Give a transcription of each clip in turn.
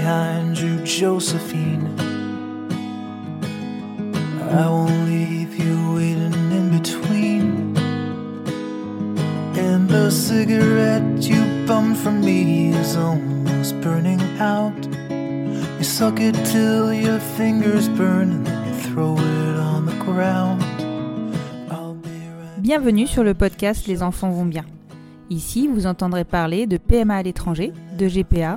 Behind you, Josephine. I won't leave you waiting in between. And the cigarette you bummed from me is almost burning out. You suck it till your fingers burn and then you throw it on the ground. Right Bienvenue sur le podcast Les enfants vont bien. Ici, vous entendrez parler de PMA à l'étranger, de GPA,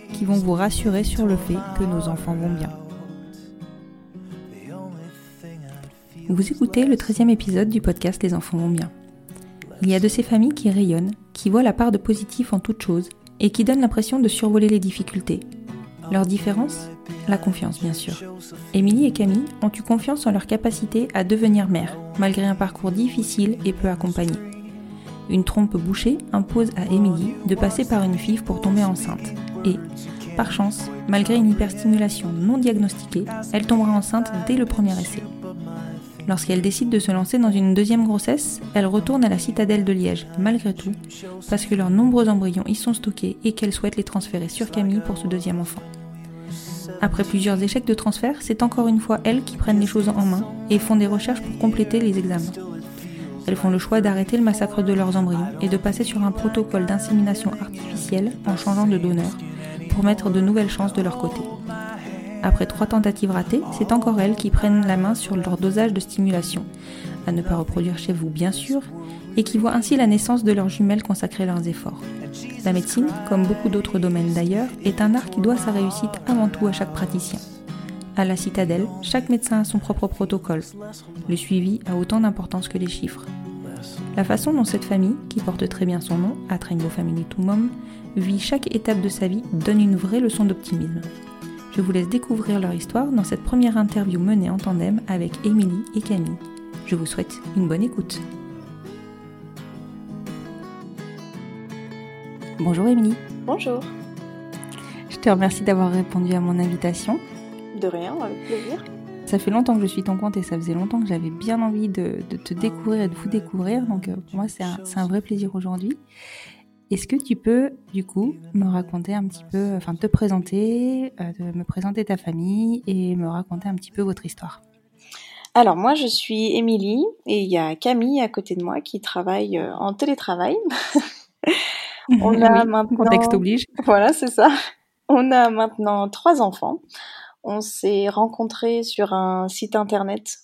qui vont vous rassurer sur le fait que nos enfants vont bien. Vous écoutez le 13e épisode du podcast Les enfants vont bien. Il y a de ces familles qui rayonnent, qui voient la part de positif en toute chose et qui donnent l'impression de survoler les difficultés. Leur différence La confiance, bien sûr. Émilie et Camille ont eu confiance en leur capacité à devenir mères, malgré un parcours difficile et peu accompagné. Une trompe bouchée impose à Émilie de passer par une FIV pour tomber enceinte. Et, par chance, malgré une hyperstimulation non diagnostiquée, elle tombera enceinte dès le premier essai. Lorsqu'elle décide de se lancer dans une deuxième grossesse, elle retourne à la citadelle de Liège, malgré tout, parce que leurs nombreux embryons y sont stockés et qu'elle souhaite les transférer sur Camille pour ce deuxième enfant. Après plusieurs échecs de transfert, c'est encore une fois elles qui prennent les choses en main et font des recherches pour compléter les examens. Elles font le choix d'arrêter le massacre de leurs embryons et de passer sur un protocole d'insémination artificielle en changeant de donneur pour mettre de nouvelles chances de leur côté. Après trois tentatives ratées, c'est encore elles qui prennent la main sur leur dosage de stimulation, à ne pas reproduire chez vous bien sûr, et qui voient ainsi la naissance de leurs jumelles consacrer leurs efforts. La médecine, comme beaucoup d'autres domaines d'ailleurs, est un art qui doit sa réussite avant tout à chaque praticien. À la citadelle, chaque médecin a son propre protocole. Le suivi a autant d'importance que les chiffres. La façon dont cette famille, qui porte très bien son nom, A Rainbow Family to Mom, vit chaque étape de sa vie donne une vraie leçon d'optimisme. Je vous laisse découvrir leur histoire dans cette première interview menée en tandem avec Émilie et Camille. Je vous souhaite une bonne écoute. Bonjour Émilie, Bonjour. je te remercie d'avoir répondu à mon invitation. De rien, avec plaisir. Ça fait longtemps que je suis ton compte et ça faisait longtemps que j'avais bien envie de, de te découvrir et de vous découvrir. Donc euh, pour moi, c'est un, vrai plaisir aujourd'hui. Est-ce que tu peux, du coup, me raconter un petit peu, enfin te présenter, euh, de me présenter ta famille et me raconter un petit peu votre histoire? Alors moi, je suis Émilie et il y a Camille à côté de moi qui travaille euh, en télétravail. On a Oui, maintenant- Contexte oblige. Voilà, c'est ça. On a maintenant trois enfants. On s'est rencontrés sur un site internet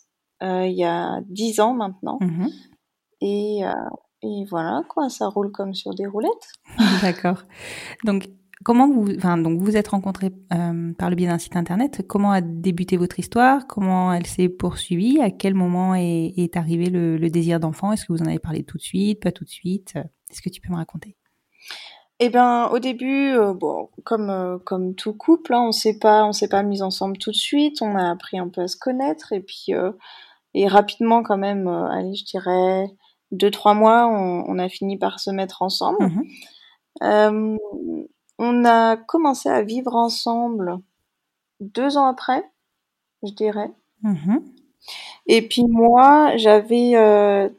euh, il y a dix ans maintenant. Mhm. Et, euh, et voilà, quoi, ça roule comme sur des roulettes. D'accord. Donc, comment vous, enfin, donc vous vous êtes rencontrés euh, par le biais d'un site internet. Comment a débuté votre histoire? Comment elle s'est poursuivie? À quel moment est, est arrivé le, le désir d'enfant? Est-ce que vous en avez parlé tout de suite? Pas tout de suite? Est-ce que tu peux me raconter? Eh bien, au début, euh, bon, comme euh, comme tout couple, hein, on s'est pas on s'est pas mis ensemble tout de suite. On a appris un peu à se connaître et puis euh, et rapidement quand même, allez, je dirais deux trois mois, on, on a fini par se mettre ensemble. Mhm. On a commencé à vivre ensemble deux ans après, je dirais. Mhm. Et puis moi, j'avais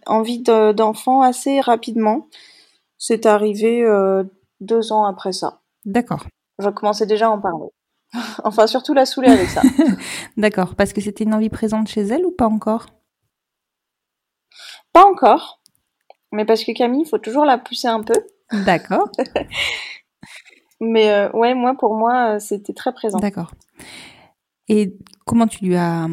envie de- d'enfant assez rapidement. C'est arrivé deux ans après ça. D'accord. Je commençais déjà à en parler. enfin, surtout la saouler avec ça. D'accord. Parce que c'était une envie présente chez elle ou pas encore? Pas encore, mais parce que Camille, il faut toujours la pousser un peu. D'accord. Mais euh, ouais, moi, pour moi, euh, c'était très présent. D'accord. Et comment tu lui as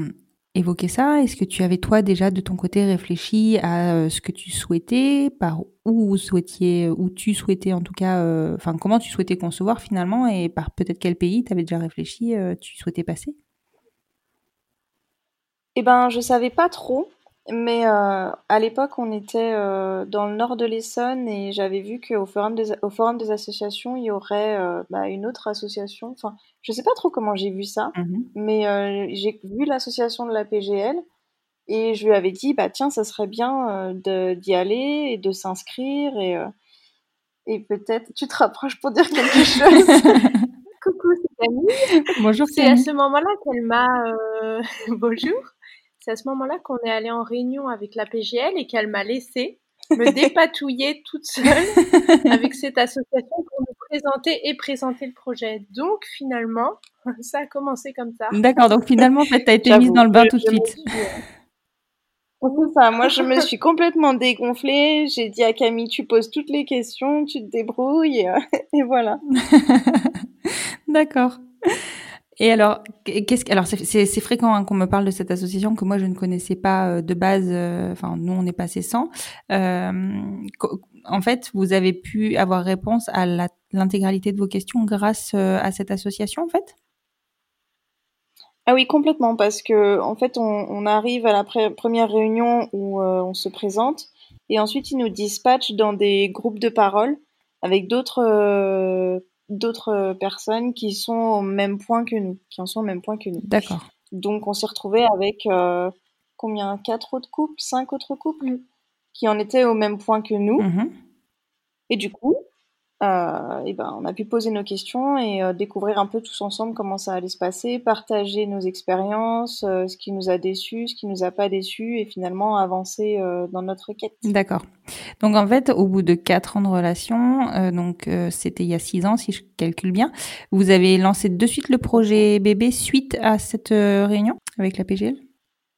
évoqué ça. Est-ce que tu avais toi déjà de ton côté réfléchi à euh, ce que tu souhaitais, par où souhaitiez, où tu souhaitais en tout cas, euh, enfin comment tu souhaitais concevoir finalement et par peut-être quel pays tu avais déjà réfléchi, euh, tu souhaitais passer? Eh ben, je savais pas trop, mais euh, à l'époque, on était euh, dans le nord de l'Essonne et j'avais vu qu'au forum des, au forum des associations, il y aurait euh, bah, une autre association. Enfin, je sais pas trop comment j'ai vu ça, mais euh, j'ai vu l'association de la PGL et je lui avais dit, bah tiens, ça serait bien euh, d'y aller et de s'inscrire et, euh, et peut-être tu te rapproches pour dire quelque chose. Coucou, c'est Camille. Bonjour C'est à ce moment-là qu'elle m'a. euh, Bonjour. C'est à ce moment-là qu'on est allé en réunion avec la PGL et qu'elle m'a laissé me dépatouiller toute seule avec cette association pour nous présenter et présenter le projet. Donc finalement, ça a commencé comme ça. D'accord, donc finalement en fait tu as été mise dans le bain tout de suite. euh, C'est ça, moi je me suis complètement dégonflée, j'ai dit à Camille tu poses toutes les questions, tu te débrouilles et, euh, et voilà. D'accord. Et alors, qu'est-ce que- alors c'est- fréquent hein, qu'on me parle de cette association que moi je ne connaissais pas euh, de base. euh, Enfin, nous on est passé sans. Euh, en fait, vous avez pu avoir réponse à l'intégralité de vos questions grâce à cette association, en fait? Ah oui, complètement, parce que en fait on, arrive à la première réunion où on se présente et ensuite ils nous dispatchent dans des groupes de parole avec d'autres euh, d'autres euh, personnes qui sont au même point que nous, qui en sont au même point que nous. D'accord. Donc on s'est retrouvé avec euh, combien? Quatre autres couples, cinq autres couples? Qui en étaient au même point que nous. Mhm. Et du coup, euh, eh ben, on a pu poser nos questions et euh, découvrir un peu tous ensemble comment ça allait se passer, partager nos expériences, euh, ce qui nous a déçus, ce qui nous a pas déçus, et finalement avancer euh, dans notre quête. D'accord. Donc en fait, au bout de quatre ans de relation, euh, donc euh, c'était il y a six ans si je calcule bien, vous avez lancé de suite le projet bébé suite à cette réunion avec la PGL.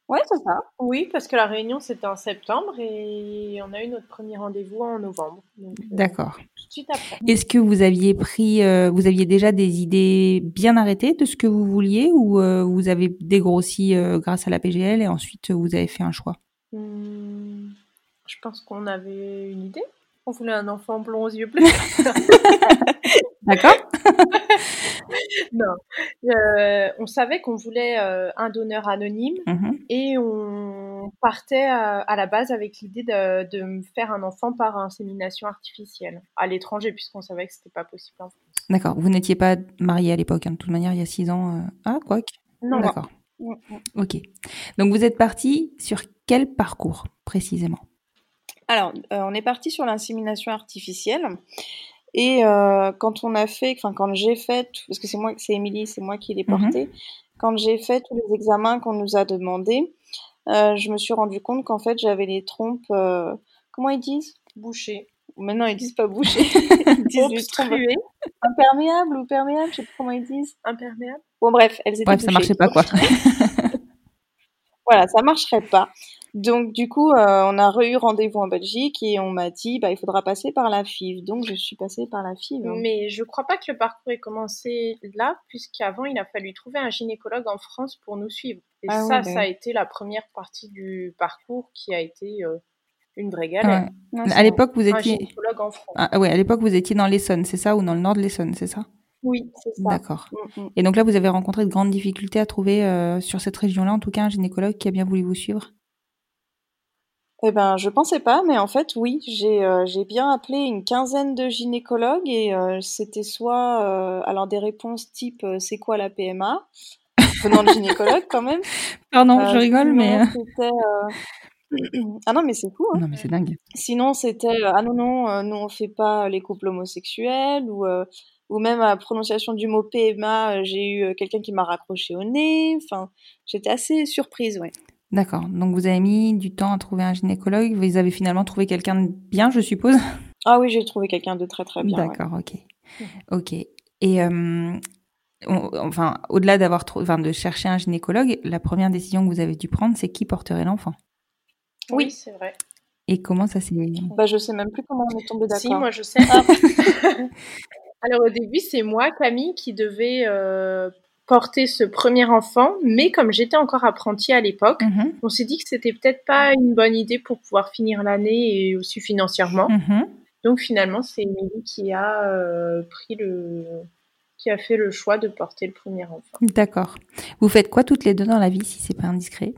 Ouais, c'est ça. Oui, parce que la réunion c'était en septembre et on a eu notre premier rendez-vous en novembre. Euh, D'accord. Tout de suite après. Est-ce que vous aviez pris, euh, vous aviez déjà des idées bien arrêtées de ce que vous vouliez ou euh, vous avez dégrossi grâce à la PGL et ensuite vous avez fait un choix? Hmm, je pense qu'on avait une idée. On voulait un enfant blond aux yeux bleus. D'accord non. Euh, on savait qu'on voulait euh, un donneur anonyme Mhm. et on partait à, à la base avec l'idée de, faire un enfant par insémination artificielle à l'étranger puisqu'on savait que c'était pas possible en France. D'accord. Vous n'étiez pas marié à l'époque, hein, de toute manière, il y a six ans. euh, Ah, quoi que. Non, D'accord. Mm, mm. Ok. Donc vous êtes parti sur quel parcours précisément? Alors, euh, on est parti sur l'insémination artificielle. Et euh, quand on a fait, enfin quand j'ai fait, parce que c'est moi, c'est Émilie, c'est moi qui l'ai Mhm. porté, quand j'ai fait tous les examens qu'on nous a demandés, euh, je me suis rendu compte qu'en fait j'avais les trompes, euh, comment ils disent? Bouché. Maintenant ils disent pas bouchées, ils disent les trompes imperméables ou perméables, je sais pas comment ils disent. imperméable. Bon bref, elles étaient Bref, ça bouchées. marchait pas quoi. Voilà, ça marcherait pas. Donc du coup, euh, on a eu rendez-vous en Belgique et on m'a dit, bah il faudra passer par la FIV. Donc je suis passée par la FIV. hein. Mais je crois pas que le parcours ait commencé là, puisqu'avant il a fallu trouver un gynécologue en France pour nous suivre. Et Ah oui, ça, bah ça a oui. été la première partie du parcours qui a été euh, une vraie galère. Ouais. À l'époque, vous Un étiez. gynécologue en France. Ah, ouais, à l'époque, vous étiez dans l'Essonne, c'est ça Ou dans le nord de l'Essonne, c'est ça? Oui, c'est ça. D'accord. Mm, mm. Et donc là, vous avez rencontré de grandes difficultés à trouver euh, sur cette région-là, en tout cas, un gynécologue qui a bien voulu vous suivre? Eh ben, je pensais pas, mais en fait, oui, j'ai euh, j'ai bien appelé une quinzaine de gynécologues et euh, c'était soit euh, alors des réponses type c'est quoi la PMA venant de gynécologue quand même. Pardon, je rigole, mais. c'était, ah non, mais c'est fou. Hein. Non, mais c'est dingue. Sinon, c'était ah non non, nous on fait pas les couples homosexuels ou ou même à la prononciation du mot PMA, j'ai eu quelqu'un qui m'a raccroché au nez. Enfin, j'étais assez surprise, ouais. D'accord. Donc vous avez mis du temps à trouver un gynécologue. Vous avez finalement trouvé quelqu'un de bien, je suppose? Ah oui, j'ai trouvé quelqu'un de très très bien. D'accord, ok, ok. Et enfin, au-delà d'avoir enfin, de chercher un gynécologue, la première décision que vous avez dû prendre, c'est qui porterait l'enfant? Oui, c'est vrai. Et comment ça s'est Bah, je sais même plus comment on est tombé d'accord. Si, moi je sais. Ah. Alors au début, c'est moi, Camille, qui devais euh, porter ce premier enfant, mais comme j'étais encore apprentie à l'époque, mhm. on s'est dit que c'était peut-être pas une bonne idée pour pouvoir finir l'année et aussi financièrement. Mhm. Donc finalement, c'est Émilie qui a euh, pris le qui a fait le choix de porter le premier enfant. D'accord. Vous faites quoi toutes les deux dans la vie si c'est pas indiscret?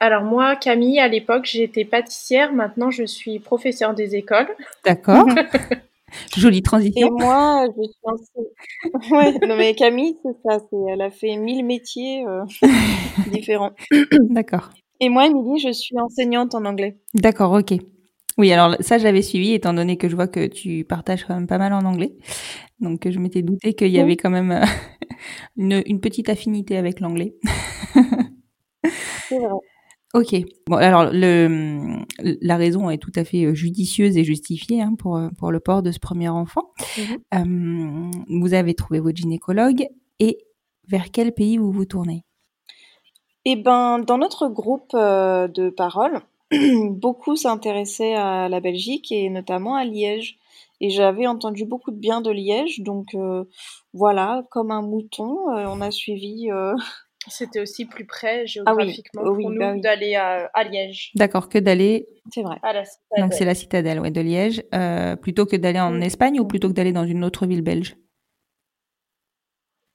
Alors moi, Camille, à l'époque, j'étais pâtissière. Maintenant, je suis professeure des écoles. D'accord. Jolie transition. Et moi, je suis enseignante. ouais, non mais Camille, c'est ça. elle a fait mille métiers euh, différents. D'accord. Et moi, Émilie, je suis enseignante en anglais. D'accord, ok. Oui, alors ça, j'avais suivi, étant donné que je vois que tu partages quand même pas mal en anglais. Donc, je m'étais douté qu'il y avait quand même euh, une, une petite affinité avec l'anglais. C'est vrai. Ok. Bon, alors le, la raison est tout à fait euh, judicieuse et justifiée hein, pour, euh, pour le port de ce premier enfant. Mhm. Euh, vous avez trouvé votre gynécologue et vers quel pays vous vous tournez? Eh ben, dans notre groupe de parole, beaucoup s'intéressaient à la Belgique et notamment à Liège. Et j'avais entendu beaucoup de bien de Liège, donc voilà, comme un mouton, on a suivi c'était aussi plus près géographiquement ah oui. pour bah nous d'aller à, Liège. D'accord, que d'aller. C'est vrai. À la citadelle. Donc c'est la citadelle ouais, de Liège, euh, plutôt que d'aller en Espagne ou plutôt que d'aller dans une autre ville belge?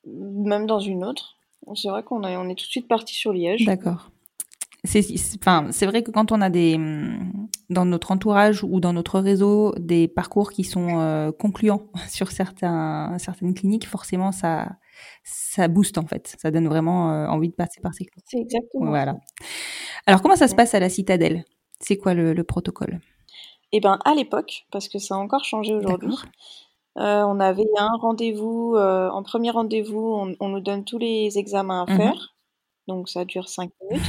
Même dans une autre. C'est vrai qu'on on est tout de suite parti sur Liège. D'accord c'est enfin c'est vrai que quand on a des dans notre entourage ou dans notre réseau des parcours qui sont euh, concluants sur certains certaines cliniques forcément ça ça booste en fait. Ça donne vraiment euh, envie de passer par ces cliniques c'est exactement voilà. alors comment ça se passe à la citadelle? C'est quoi le, le protocole? Eh ben à l'époque parce que ça a encore changé aujourd'hui euh, on avait un rendez-vous en premier rendez-vous on, nous donne tous les examens à mmh faire. Donc ça dure cinq minutes.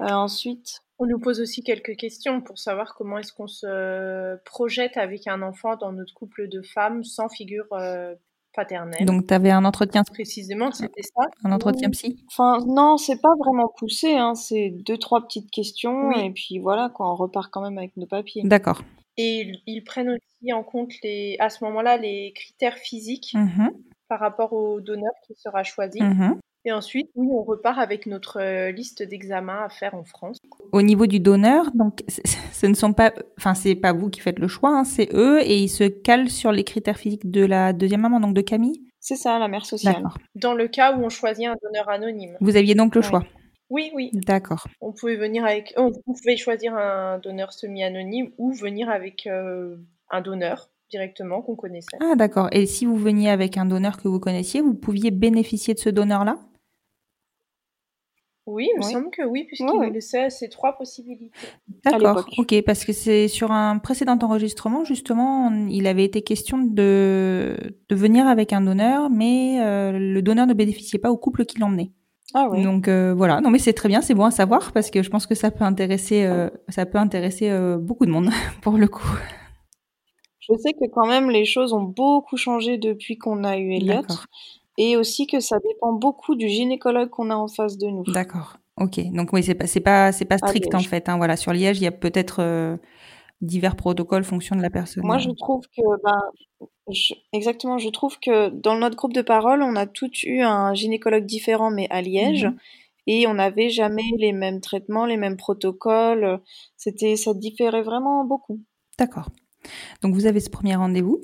Euh, ensuite, on nous pose aussi quelques questions pour savoir comment est-ce qu'on se projette avec un enfant dans notre couple de femmes sans figure euh, paternelle. Donc, tu avais un entretien Précisément, c'était ça. Un entretien psy Enfin, non, c'est pas vraiment poussé. Hein. C'est deux, trois petites questions et puis voilà, quoi, on repart quand même avec nos papiers. D'accord. Et ils, prennent aussi en compte les, à ce moment-là les critères physiques mmh par rapport au donneur qui sera choisi. Mmh et ensuite, oui, on repart avec notre euh, liste d'examens à faire en France. Au niveau du donneur, donc ce ne sont pas, enfin c'est pas vous qui faites le choix, hein, c'est eux et ils se calent sur les critères physiques de la deuxième maman, donc de Camille. C'est ça, la mère sociale. Dans le cas où on choisit un donneur anonyme. Vous aviez donc le choix. Oui, oui. D'accord. On pouvait venir avec, on pouvait choisir un donneur semi-anonyme ou venir avec euh, un donneur directement qu'on connaissait. Ah d'accord. Et si vous veniez avec un donneur que vous connaissiez, vous pouviez bénéficier de ce donneur-là? Oui, il me semble que oui, puisqu'il nous laissait ces trois possibilités. D'accord, ok, parce que c'est sur un précédent enregistrement, justement, il avait été question de, de venir avec un donneur, mais euh, le donneur ne bénéficiait pas au couple qui l'emmenait. Ah oui. Donc euh, voilà, non mais c'est très bien, c'est bon à savoir parce que je pense que ça peut intéresser, euh, ça peut intéresser beaucoup de monde pour le coup. Je sais que quand même les choses ont beaucoup changé depuis qu'on a eu Elliot. Et aussi que ça dépend beaucoup du gynécologue qu'on a en face de nous. D'accord. Ok. Donc oui, c'est pas c'est pas c'est pas strict en fait. Hein. Voilà, sur Liège, il y a peut-être euh, divers protocoles fonction de la personne. Moi, je trouve que ben, exactement, je trouve que dans notre groupe de parole, on a tous eu un gynécologue différent, mais à Liège. Mhm. Et on n'avait jamais les mêmes traitements, les mêmes protocoles. C'était, ça différait vraiment beaucoup. D'accord. Donc vous avez ce premier rendez-vous.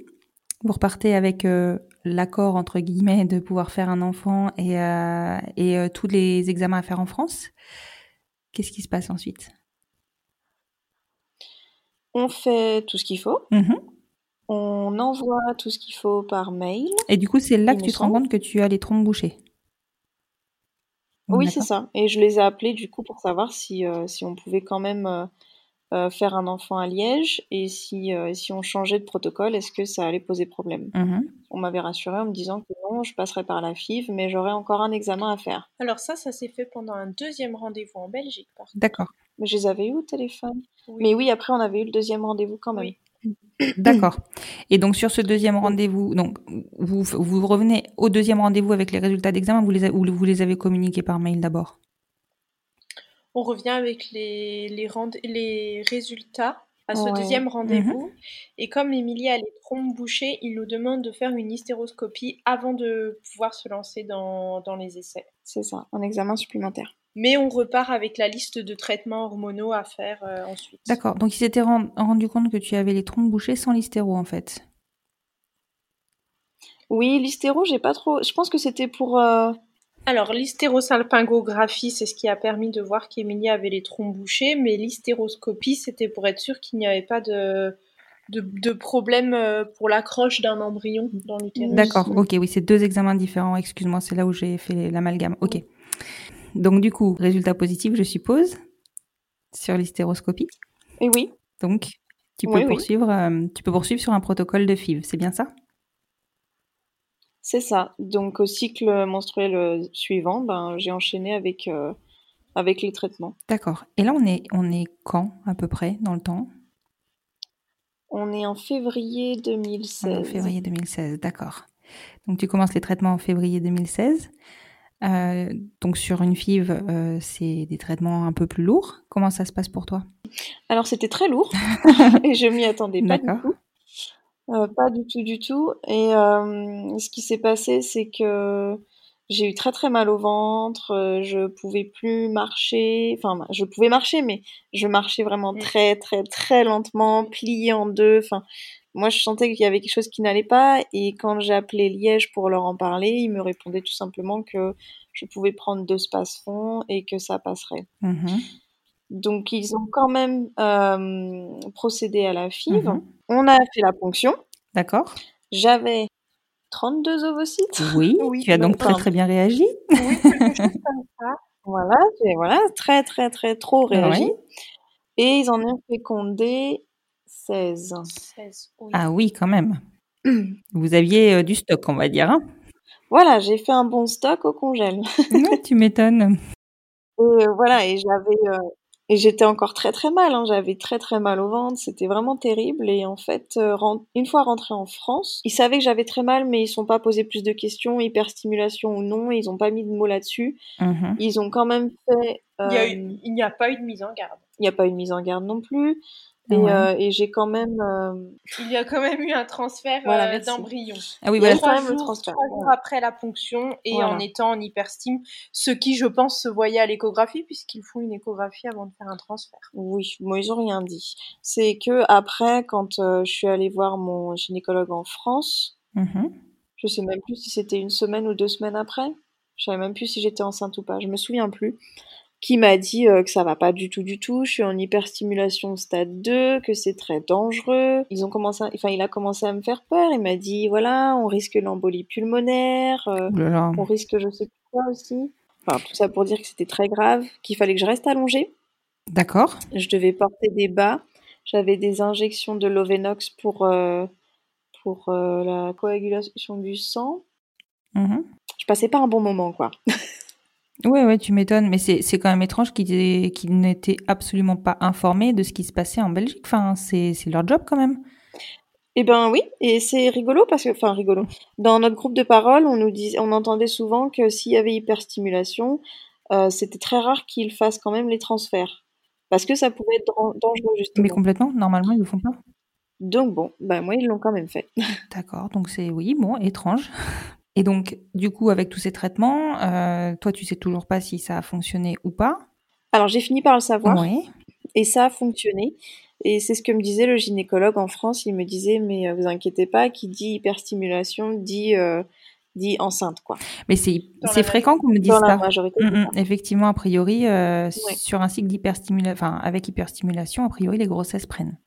Vous repartez avec euh, l'accord entre guillemets de pouvoir faire un enfant et, euh, et euh, tous les examens à faire en France. Qu'est-ce qui se passe ensuite? On fait tout ce qu'il faut. Mmh On envoie tout ce qu'il faut par mail. Et du coup, c'est là que tu te rends compte que tu as les trompes bouchées. Oui, c'est ça. Et je les ai appelés du coup pour savoir si, si on pouvait quand même euh, faire un enfant à Liège et si, euh, si on changeait de protocole, est-ce que ça allait poser problème Mhm. On m'avait rassuré en me disant que non, je passerai par la FIV, mais j'aurais encore un examen à faire. Alors ça, ça s'est fait pendant un deuxième rendez-vous en Belgique. D'accord. Mais je les avais eu au téléphone. Oui. Mais oui, après, on avait eu le deuxième rendez-vous quand même. Oui. D'accord. Et donc sur ce deuxième rendez-vous, donc vous, vous revenez au deuxième rendez-vous avec les résultats d'examen, vous les, a- ou vous les avez communiqués par mail d'abord? On revient avec les, les, rend- les résultats à ce Ouais. deuxième Mhm. rendez-vous. Et comme Émilie a les trompes bouchées, il nous demande de faire une hystéroscopie avant de pouvoir se lancer dans, dans les essais. C'est ça, un examen supplémentaire. Mais on repart avec la liste de traitements hormonaux à faire euh, ensuite. D'accord. Donc ils s'étaient ren- rendu compte que tu avais les trompes bouchées sans l'hystéro en fait. Oui, l'hystéro, j'ai pas trop. Je pense que c'était pour. euh, Alors, l'hystérosalpingographie, c'est ce qui a permis de voir qu'Émilie avait les trompes bouchées, mais l'hystéroscopie, c'était pour être sûr qu'il n'y avait pas de, de, de problème euh, pour l'accroche d'un embryon dans l'utérus. D'accord. Ok. Oui, c'est deux examens différents. Excuse-moi, c'est là où j'ai fait l'amalgame. Ok. Donc du coup, résultat positif, je suppose, sur l'hystéroscopie. Et oui, Donc tu peux Oui, oui. poursuivre, euh, tu peux poursuivre sur un protocole de FIV. C'est bien ça? C'est ça. Donc, au cycle menstruel euh, suivant, ben, j'ai enchaîné avec, euh, avec les traitements. D'accord. Et là, on est, on est quand à peu près dans le temps? On est en février On est 2016. En février 2016, d'accord. Donc tu commences les traitements en février 2016. Euh, donc sur une FIV, euh, c'est des traitements un peu plus lourds. Comment ça se passe pour toi? Alors, c'était très lourd et je m'y attendais pas du tout. Euh, pas du tout, du tout. Et euh, ce qui s'est passé, c'est que j'ai eu très très mal au ventre. euh, je pouvais plus marcher. Enfin, je pouvais marcher, mais je marchais vraiment Mm. très très très lentement, pliée en deux. Enfin, moi, je sentais qu'il y avait quelque chose qui n'allait pas. Et quand j'ai appelé Liège pour leur en parler, ils me répondaient tout simplement que je pouvais prendre deux spasfons et que ça passerait. Mhm. Donc, ils ont quand même euh, procédé à la FIV. Mhm. On a fait la ponction. D'accord. J'avais 32 ovocytes. Oui, Oui, tu as donc très très bien réagi. Oui, quelque chose comme ça. Voilà, j'ai- voilà, très très très trop réagi. Ouais. Et ils en ont fécondé 16. 16, oui. Ah oui, quand même. Vous aviez euh, du stock, on va dire. hein Voilà, j'ai fait un bon stock au congèle. Ouais, tu m'étonnes. Et euh, voilà, et j'avais euh, et j'étais encore très très mal. hein. J'avais très très mal au ventre. C'était vraiment terrible. Et en fait, euh, une fois rentrée en France, ils savaient que j'avais très mal, mais ils ne sont pas posé plus de questions, hyperstimulation ou non. Ils n'ont pas mis de mots là-dessus. Mhm. Ils ont quand même fait. Il y a euh, il n'y a pas eu de mise en garde. il n'y a pas eu de mise en garde non plus. Et, Ouais. euh, et j'ai quand même. euh, Il y a quand même eu un transfert Voilà, euh, d'embryon. Ah oui, voilà. Trois quand même le jours, transfert, trois jours après la ponction et Voilà. en étant en hyperstime, ce qui, je pense, se voyait à l'échographie puisqu'ils font une échographie avant de faire un transfert. Oui, moi ils ont rien dit. C'est que après, quand euh, je suis allée voir mon gynécologue en France, Mhm. je sais même plus si c'était une semaine ou deux semaines après. Je savais même plus si j'étais enceinte ou pas. Je me souviens plus. Qui m'a dit euh, que ça va pas du tout, du tout. Je suis en hyperstimulation stade 2, que c'est très dangereux. Ils ont commencé, à- enfin, il a commencé à me faire peur. Il m'a dit, voilà, on risque l'embolie pulmonaire. euh, là. on risque je sais plus quoi aussi. Enfin, tout ça pour dire que c'était très grave, qu'il fallait que je reste allongée. D'accord. Je devais porter des bas. J'avais des injections de Lovenox pour, euh, pour la coagulation du sang. Mhm. Je passais pas un bon moment, quoi. Ouais, ouais, tu m'étonnes, mais c'est c'est quand même étrange qu'ils qu'ils n'étaient absolument pas informés de ce qui se passait en Belgique. Enfin, c'est c'est leur job quand même. Eh ben oui, et c'est rigolo parce que, enfin rigolo. Dans notre groupe de parole, on nous disait, on entendait souvent que s'il y avait hyperstimulation, euh, c'était très rare qu'ils fassent quand même les transferts parce que ça pouvait être dan- dangereux justement. Mais complètement, normalement, ils le font pas. Donc bon, bah moi ils l'ont quand même fait. D'accord, donc c'est oui, bon, étrange. Et donc, du coup, avec tous ces traitements, euh, toi, tu sais toujours pas si ça a fonctionné ou pas. Alors j'ai fini par le savoir. Oui. Et ça a fonctionné. Et c'est ce que me disait le gynécologue en France. Il me disait, mais euh, vous inquiétez pas, qui dit hyperstimulation dit, euh, dit enceinte, quoi. Mais c'est fréquent qu'on me dise Dans la ça. majorité. Mm, mm. Effectivement, a priori, euh, Ouais. sur un cycle d'hyperstimulation, enfin, avec hyperstimulation, a priori, les grossesses prennent.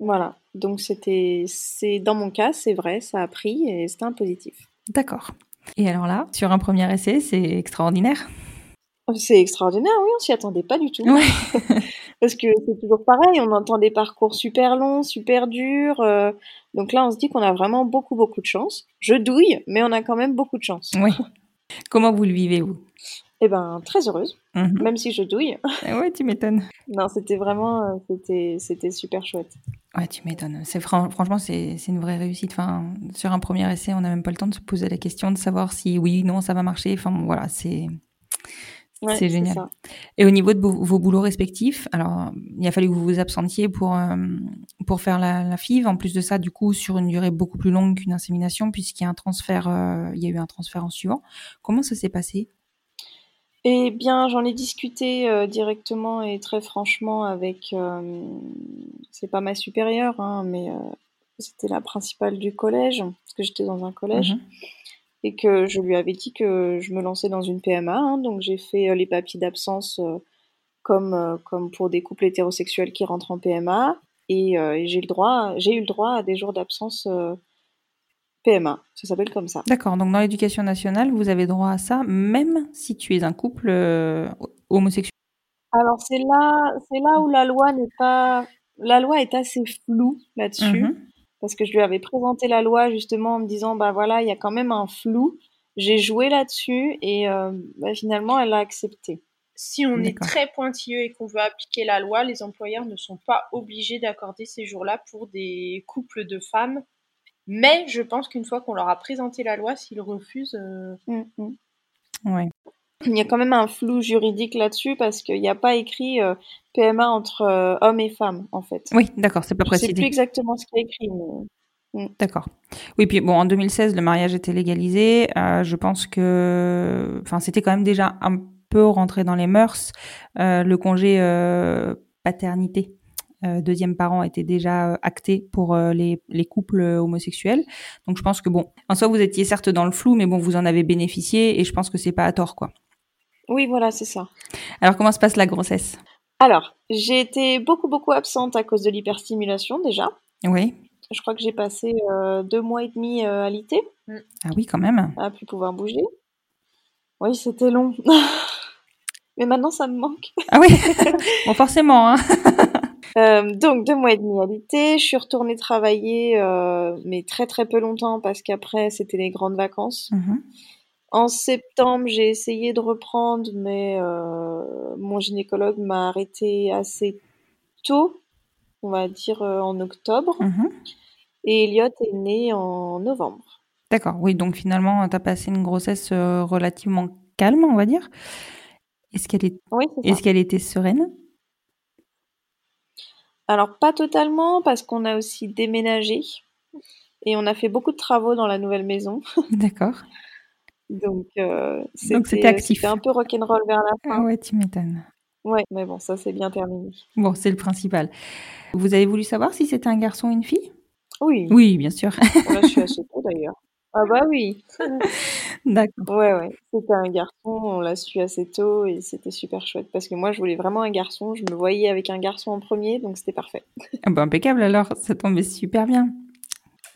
Voilà. Donc c'était, c'est dans mon cas, c'est vrai, ça a pris et c'était un positif. D'accord. Et alors là, sur un premier essai, c'est extraordinaire. C'est extraordinaire, oui, on s'y attendait pas du tout. Ouais. Parce que c'est toujours pareil, on entend des parcours super longs, super durs. euh, donc là, on se dit qu'on a vraiment beaucoup, beaucoup de chance. Je douille, mais on a quand même beaucoup de chance. Oui. Comment vous le vivez, vous? Eh ben, très heureuse, Mhm. même si je douille. Eh Ouais, tu m'étonnes. Non, c'était vraiment, euh, c'était, c'était super chouette. Ouais, tu m'étonnes. C'est fran- franchement, c'est une vraie réussite. Enfin, sur un premier essai, on n'a même pas le temps de se poser la question de savoir si oui, non, ça va marcher. Enfin, bon, voilà, c'est Ouais, c'est génial. Et au niveau de vos, vos boulots respectifs, alors il a fallu que vous vous absentiez pour euh, pour faire la, la FIV. En plus de ça, du coup, sur une durée beaucoup plus longue qu'une insémination, puisqu'il y a un transfert, euh, il y a eu un transfert en suivant. Comment ça s'est passé? Eh bien, j'en ai discuté euh, directement et très franchement avec. euh, c'est pas ma supérieure, hein, mais euh, c'était la principale du collège, parce que j'étais dans un collège, Mhm. et que je lui avais dit que je me lançais dans une PMA. hein, donc j'ai fait les papiers d'absence comme, comme pour des couples hétérosexuels qui rentrent en PMA, et, et j'ai le droit, j'ai eu le droit à des jours d'absence PMA. Ça s'appelle comme ça. D'accord. Donc dans l'éducation nationale, vous avez droit à ça, même si tu es un couple euh, homosexuel. Alors c'est là, c'est là où la loi n'est pas, la loi est assez floue là-dessus. Mhm. parce que je lui avais présenté la loi justement en me disant bah voilà il y a quand même un flou j'ai joué là-dessus et euh, bah, finalement elle a accepté Si on est très pointilleux et qu'on veut appliquer la loi, les employeurs ne sont pas obligés d'accorder ces jours-là pour des couples de femmes. Mais je pense qu'une fois qu'on leur a présenté la loi, s'ils refusent, euh, Mm, mm. Ouais. il y a quand même un flou juridique là-dessus parce qu'il n'y a pas écrit euh, PMA entre euh, hommes et femmes en fait Oui, d'accord. C'est pas je sais précisé. plus exactement ce qu'il y a écrit mais D'accord. Oui, puis bon, en 2016, le mariage était légalisé. Euh, je pense que, enfin, c'était quand même déjà un peu rentré dans les mœurs. Euh, le congé euh, paternité, euh, deuxième parent, était déjà euh, acté pour euh, les, les couples homosexuels. Donc, je pense que bon, en soi, vous étiez certes dans le flou, mais bon, vous en avez bénéficié, et je pense que c'est pas à tort, quoi. oui voilà c'est ça Alors, comment se passe la grossesse? Alors j'ai été beaucoup beaucoup absente à cause de l'hyperstimulation déjà Oui. je crois que j'ai passé euh, deux mois et demi euh, à l'IT Ah oui, quand même. à plus pouvoir bouger. Oui, c'était long. Mais maintenant, ça me manque. Ah oui. bon, forcément. Hein. Euh, donc, deux mois et demi à. Je suis retournée travailler, euh, mais très très peu longtemps parce qu'après, c'était les grandes vacances. Mhm. En septembre, j'ai essayé de reprendre, mais euh, mon gynécologue m'a arrêté assez tôt, on va dire en octobre. Mhm. Et Elliot est né en novembre. D'accord, oui, donc finalement, tu as passé une grossesse relativement calme, on va dire. Est-ce qu'elle est... Oui, ça. Est qu'elle était sereine? Alors, pas totalement, parce qu'on a aussi déménagé et on a fait beaucoup de travaux dans la nouvelle maison. D'accord. Donc, euh, c'était actif. c'était un peu rock'n'roll vers la Ah fin. ouais, tu m'étonnes. Ouais, mais bon, ça c'est bien terminé. Bon, c'est le principal. Vous avez voulu savoir si c'était un garçon ou une fille? Oui, Oui, bien sûr. on l'a su assez tôt d'ailleurs. Ah bah oui, D'accord. ouais, ouais, c'était un garçon, on l'a su assez tôt et c'était super chouette parce que moi je voulais vraiment un garçon, je me voyais avec un garçon en premier, donc c'était parfait. Ah bah, impeccable alors, ça tombait super bien.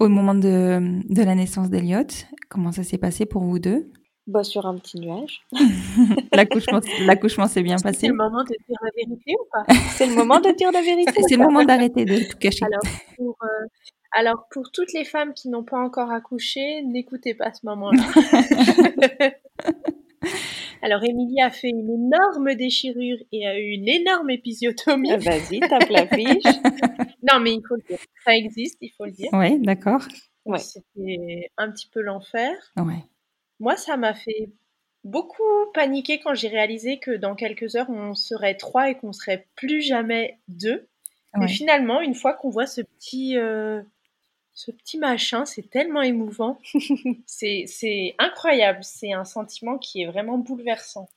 Au moment de, de la naissance d'Eliott, comment ça s'est passé pour vous deux? Bah sur un petit nuage. L'accouchement l'accouchement s'est bien c'est passé? le moment de dire la vérité ou pas? C'est le moment de dire la vérité. C'est c'est le moment d'arrêter de tout cacher. Alors pour, euh, alors, pour toutes les femmes qui n'ont pas encore accouché, n'écoutez pas ce moment-là. alors, Émilie a fait une énorme déchirure et a eu une énorme épisiotomie. Ah, Vas-y, tape la fiche. Non, mais il faut le dire. Ça existe, il faut le dire. Ouais, d'accord. Ouais. C'était un petit peu l'enfer. Ouais. Moi, ça m'a fait beaucoup paniquer quand j'ai réalisé que dans quelques heures, on serait trois et qu'on serait plus jamais deux. Mais Ouais. finalement, une fois qu'on voit ce petit, euh, ce petit machin, c'est tellement émouvant. c'est, incroyable. C'est un sentiment qui est vraiment bouleversant.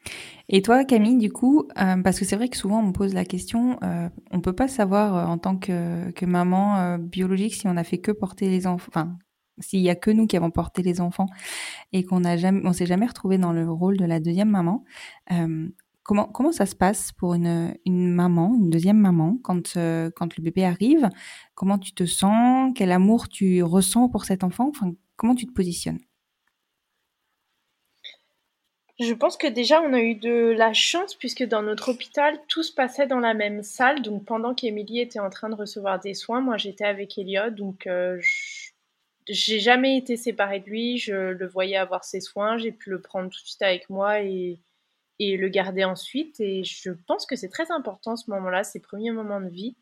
Et toi, Camille, du coup, euh, parce que c'est vrai que souvent on me pose la question, euh, on peut pas savoir euh, en tant que, que maman euh, biologique si on a fait que porter les enfants, enfin, s'il y a que nous qui avons porté les enfants et qu'on n'a jamais, on s'est jamais retrouvé dans le rôle de la deuxième maman. Comment ça se passe pour une maman, une deuxième maman, quand euh, quand le bébé arrive? Comment tu te sens? Quel amour tu ressens pour cet enfant? Enfin, comment tu te positionnes? Je pense que déjà, on a eu de la chance puisque dans notre hôpital, tout se passait dans la même salle. Donc, pendant qu'Emilie était en train de recevoir des soins, moi, j'étais avec Elliot. Donc, euh, j'ai jamais été séparée de lui. Je le voyais avoir ses soins. J'ai pu le prendre tout de suite avec moi et, et le garder ensuite. Et je pense que c'est très important ce moment-là, ces premiers moments de vie.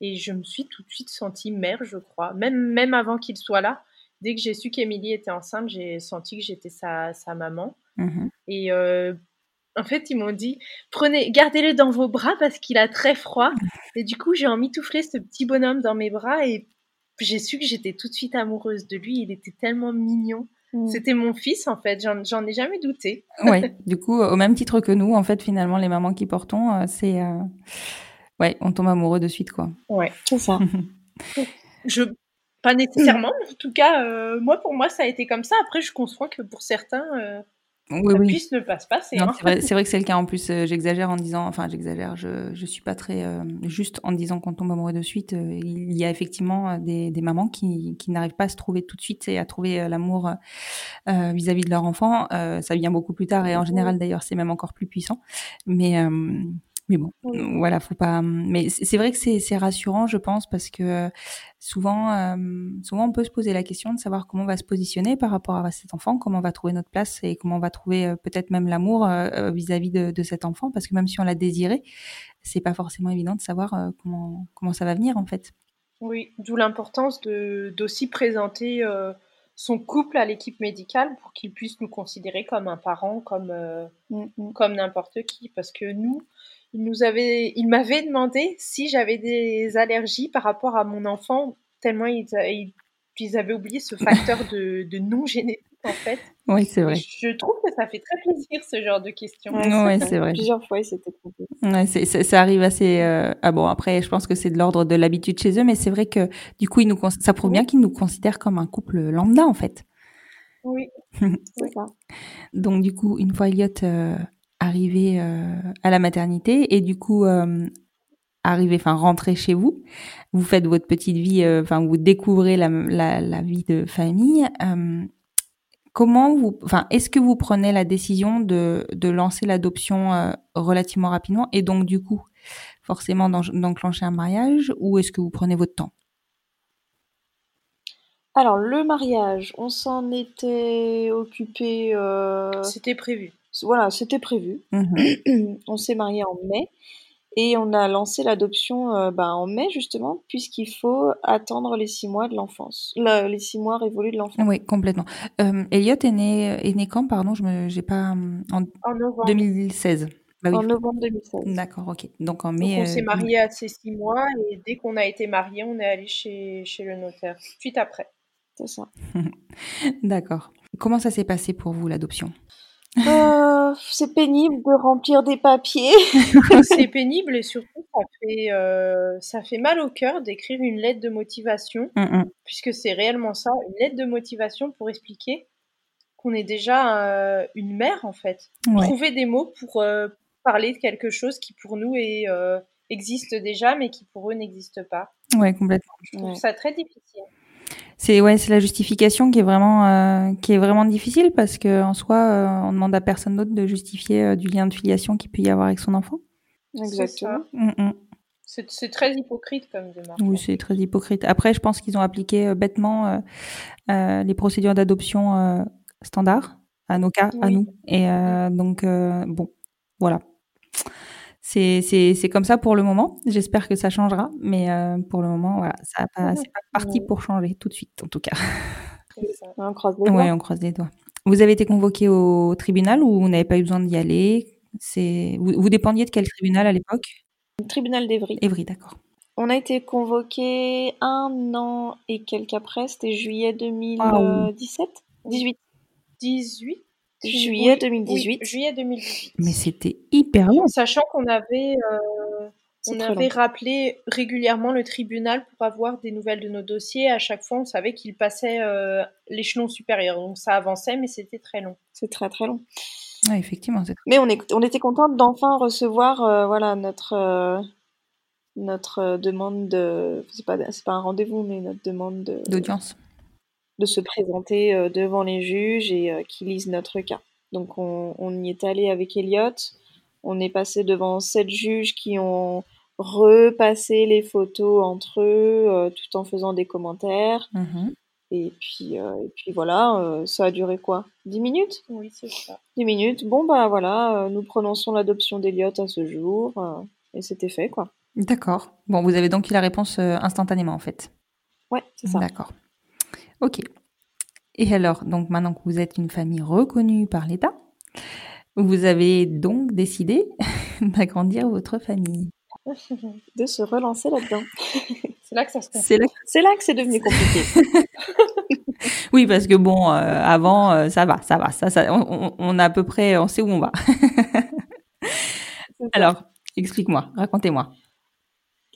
Et je me suis tout de suite sentie mère, je crois. Même, même avant qu'il soit là. Dès que j'ai su qu'Emilie était enceinte, j'ai senti que j'étais sa, sa maman. Mhm. Et euh, en fait, ils m'ont dit prenez, gardez-le dans vos bras parce qu'il a très froid. Et du coup, j'ai emmitouflé ce petit bonhomme dans mes bras et j'ai su que j'étais tout de suite amoureuse de lui. Il était tellement mignon. Mm. C'était mon fils, en fait. J'en ai jamais douté. Oui, du coup, au même titre que nous, en fait, finalement, les mamans qui portons, euh, c'est. Euh, ouais, on tombe amoureux de suite, quoi. Ouais, c'est ça. je. Pas nécessairement, en tout cas, moi, pour moi, ça a été comme ça. Après, je conçois que pour certains, oui, puisse ne pas se passer. Hein. C'est vrai, que c'est le cas. En plus, euh, j'exagère en disant, enfin, j'exagère, je, je suis pas très euh, juste en disant qu'on tombe amoureux de suite. Euh, il y a effectivement des, des mamans qui, qui n'arrivent pas à se trouver tout de suite et à trouver l'amour vis-à-vis de leur enfant. ça vient beaucoup plus tard et en général, d'ailleurs, c'est même encore plus puissant. Mais mais bon, voilà, faut pas. Mais c'est vrai que c'est rassurant, je pense, parce que souvent, euh, souvent on peut se poser la question de savoir comment on va se positionner par rapport à cet enfant, comment on va trouver notre place et comment on va trouver euh, peut-être même l'amour euh, vis-à-vis de, de, cet enfant, parce que même si on l'a désiré, c'est pas forcément évident de savoir comment comment ça va venir en fait. Oui, d'où l'importance d'aussi présenter son couple à l'équipe médicale pour qu'il puisse nous considérer comme un parent, comme mm, mm. comme n'importe qui, parce que nous il nous avait, il m'avait demandé si j'avais des allergies par rapport à mon enfant, tellement ils, ils, avaient oublié ce facteur de, de non génétique en fait. Oui, c'est vrai. Je trouve que ça fait très plaisir ce genre de questions. Ouais, c'est vrai. Plusieurs fois, c'était. Ouais, ça arrive assez. Euh... Ah bon, après, je pense que c'est de l'ordre de l'habitude chez eux, mais c'est vrai que du coup, ils nous, ça prouve bien qu'ils nous considèrent comme un couple lambda en fait. Oui, c'est ça. Donc du coup, une fois Elliot euh, arriver euh, à la maternité et du coup euh, arriver, enfin rentrer chez vous, vous faites votre petite vie, euh, enfin vous découvrez la, la, la, vie de famille. comment vous, enfin est-ce que vous prenez la décision de, de lancer l'adoption relativement rapidement et donc du coup forcément d'enclencher un mariage ou est-ce que vous prenez votre temps? Alors le mariage, on s'en était occupé. C'était prévu voilà, c'était prévu. Mhm. on s'est marié en mai et on a lancé l'adoption euh, bah, en mai justement, puisqu'il faut attendre les six mois de l'enfance, les six mois révolus de l'enfance. Oui, complètement. Euh, Elliot est né, est né quand, pardon, je me, j'ai pas en, en 2016. Bah en novembre 2016. D'accord, ok. Donc en mai. on s'est euh, marié à ces six mois et dès qu'on a été marié, on est allé chez, chez le notaire, suite après. C'est ça. D'accord. Comment ça s'est passé pour vous l'adoption? Euh, c'est pénible de remplir des papiers. c'est pénible et surtout ça fait, euh, ça fait mal au cœur d'écrire une lettre de motivation, mm, mm. puisque c'est réellement ça, une lettre de motivation pour expliquer qu'on est déjà euh, une mère en fait. Trouver des mots pour parler de quelque chose qui pour nous est, existe déjà mais qui pour eux n'existe pas. Ouais, complètement. Je trouve ça très difficile c'est ouais, c'est la justification qui est vraiment euh, qui est vraiment difficile parce que en soi, euh, on demande à personne d'autre de justifier euh, du lien de filiation qu'il peut y avoir avec son enfant. Exactement. Mm, mm. C'est très hypocrite comme démarche. Oui, c'est très hypocrite. Après, je pense qu'ils ont appliqué bêtement les procédures d'adoption standard à nos cas, à nous. Et donc, bon, voilà c'est comme ça pour le moment. J'espère que ça changera, mais euh, pour le moment, voilà, ça pas, c'est pas parti pour changer tout de suite, en tout cas. On croise les doigts. Ouais, on croise les doigts. Vous avez été convoqué au tribunal ou vous n'avez pas eu besoin d'y aller? C'est vous, vous, dépendiez de quel tribunal à l'époque? Le tribunal d'Evry. Evry, d'accord. On a été convoqué un an et quelques après, c'était juillet 2017 18 18 Juillet 2018. juillet 2018. Mais c'était hyper long. Sachant qu'on avait, euh, on avait rappelé régulièrement le tribunal pour avoir des nouvelles de nos dossiers. À chaque fois, on savait qu'il passait euh, l'échelon supérieur. Donc ça avançait, mais c'était très long. C'est très très long. Oui, effectivement. Mais on, est, on était contente d'enfin recevoir euh, voilà, notre, notre demande de. C'est pas, pas un rendez-vous, mais notre demande d'audience de se présenter euh, devant les juges et euh, qui lisent notre cas. Donc on, on y est allé avec Elliot. On est passé devant sept juges qui ont repassé les photos entre eux euh, tout en faisant des commentaires. Mhm. Et puis, euh, et puis voilà, euh, ça a duré quoi? 10 minutes? Oui, c'est ça. 10 minutes. Bon, bah voilà, euh, nous prononçons l'adoption d'Eliott à ce jour. euh, et c'était fait, quoi. D'accord. Bon, vous avez donc eu la réponse euh, instantanément en fait. Ouais, c'est ça. D'accord. Ok. Et alors, donc maintenant que vous êtes une famille reconnue par l'État, vous avez donc décidé d'agrandir votre famille. De se relancer là-dedans. C'est là que ça se passe. C'est là. Que c'est devenu compliqué. Oui, parce que bon, euh, avant, euh, ça va, ça va, ça, ça, on, on- on a à peu près, on sait où on va. alors, explique-moi, racontez-moi.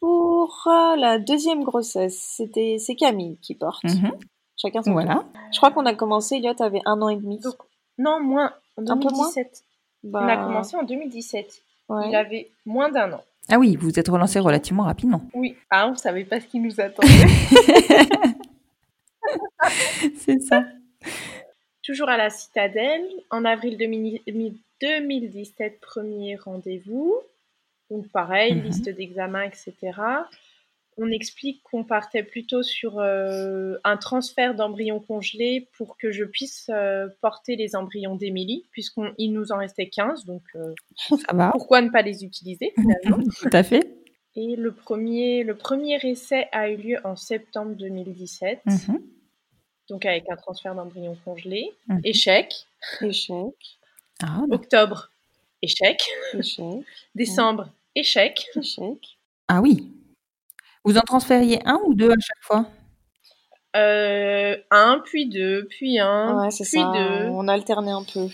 Pour euh, la deuxième grossesse, c'était c'est Camille qui porte. Mhm. Chacun son tour. Voilà. Je crois qu'on a commencé, Elliot avait un an et demi. Donc, Non, moins. En Un peu moins? 2017. Bah, On a commencé en 2017. ouais. Il avait moins d'un an. Ah oui, vous êtes relancé relativement rapidement. Oui. Ah, on savait pas ce qui nous attendait. C'est ça. Toujours à la Citadelle. En avril 2000 2017, premier rendez-vous. Donc pareil, Mhm. liste d'examens, etc. On explique qu'on partait plutôt sur euh, un transfert d'embryons congelés pour que je puisse euh, porter les embryons d'Émilie, puisqu'il nous en restait 15, donc euh, Ça va. pourquoi ne pas les utiliser finalement? Tout à fait. Et le premier, le premier essai a eu lieu en septembre 2017, Mhm. donc avec un transfert d'embryons congelés. Mhm. Échec. Échec, Ah, bah- Octobre, échec. échec, Décembre, échec. échec. ah oui. Vous en transfériez un ou deux à chaque fois? Euh, un, puis deux, puis un, Ouais, c'est puis ça. deux. On alternait un peu.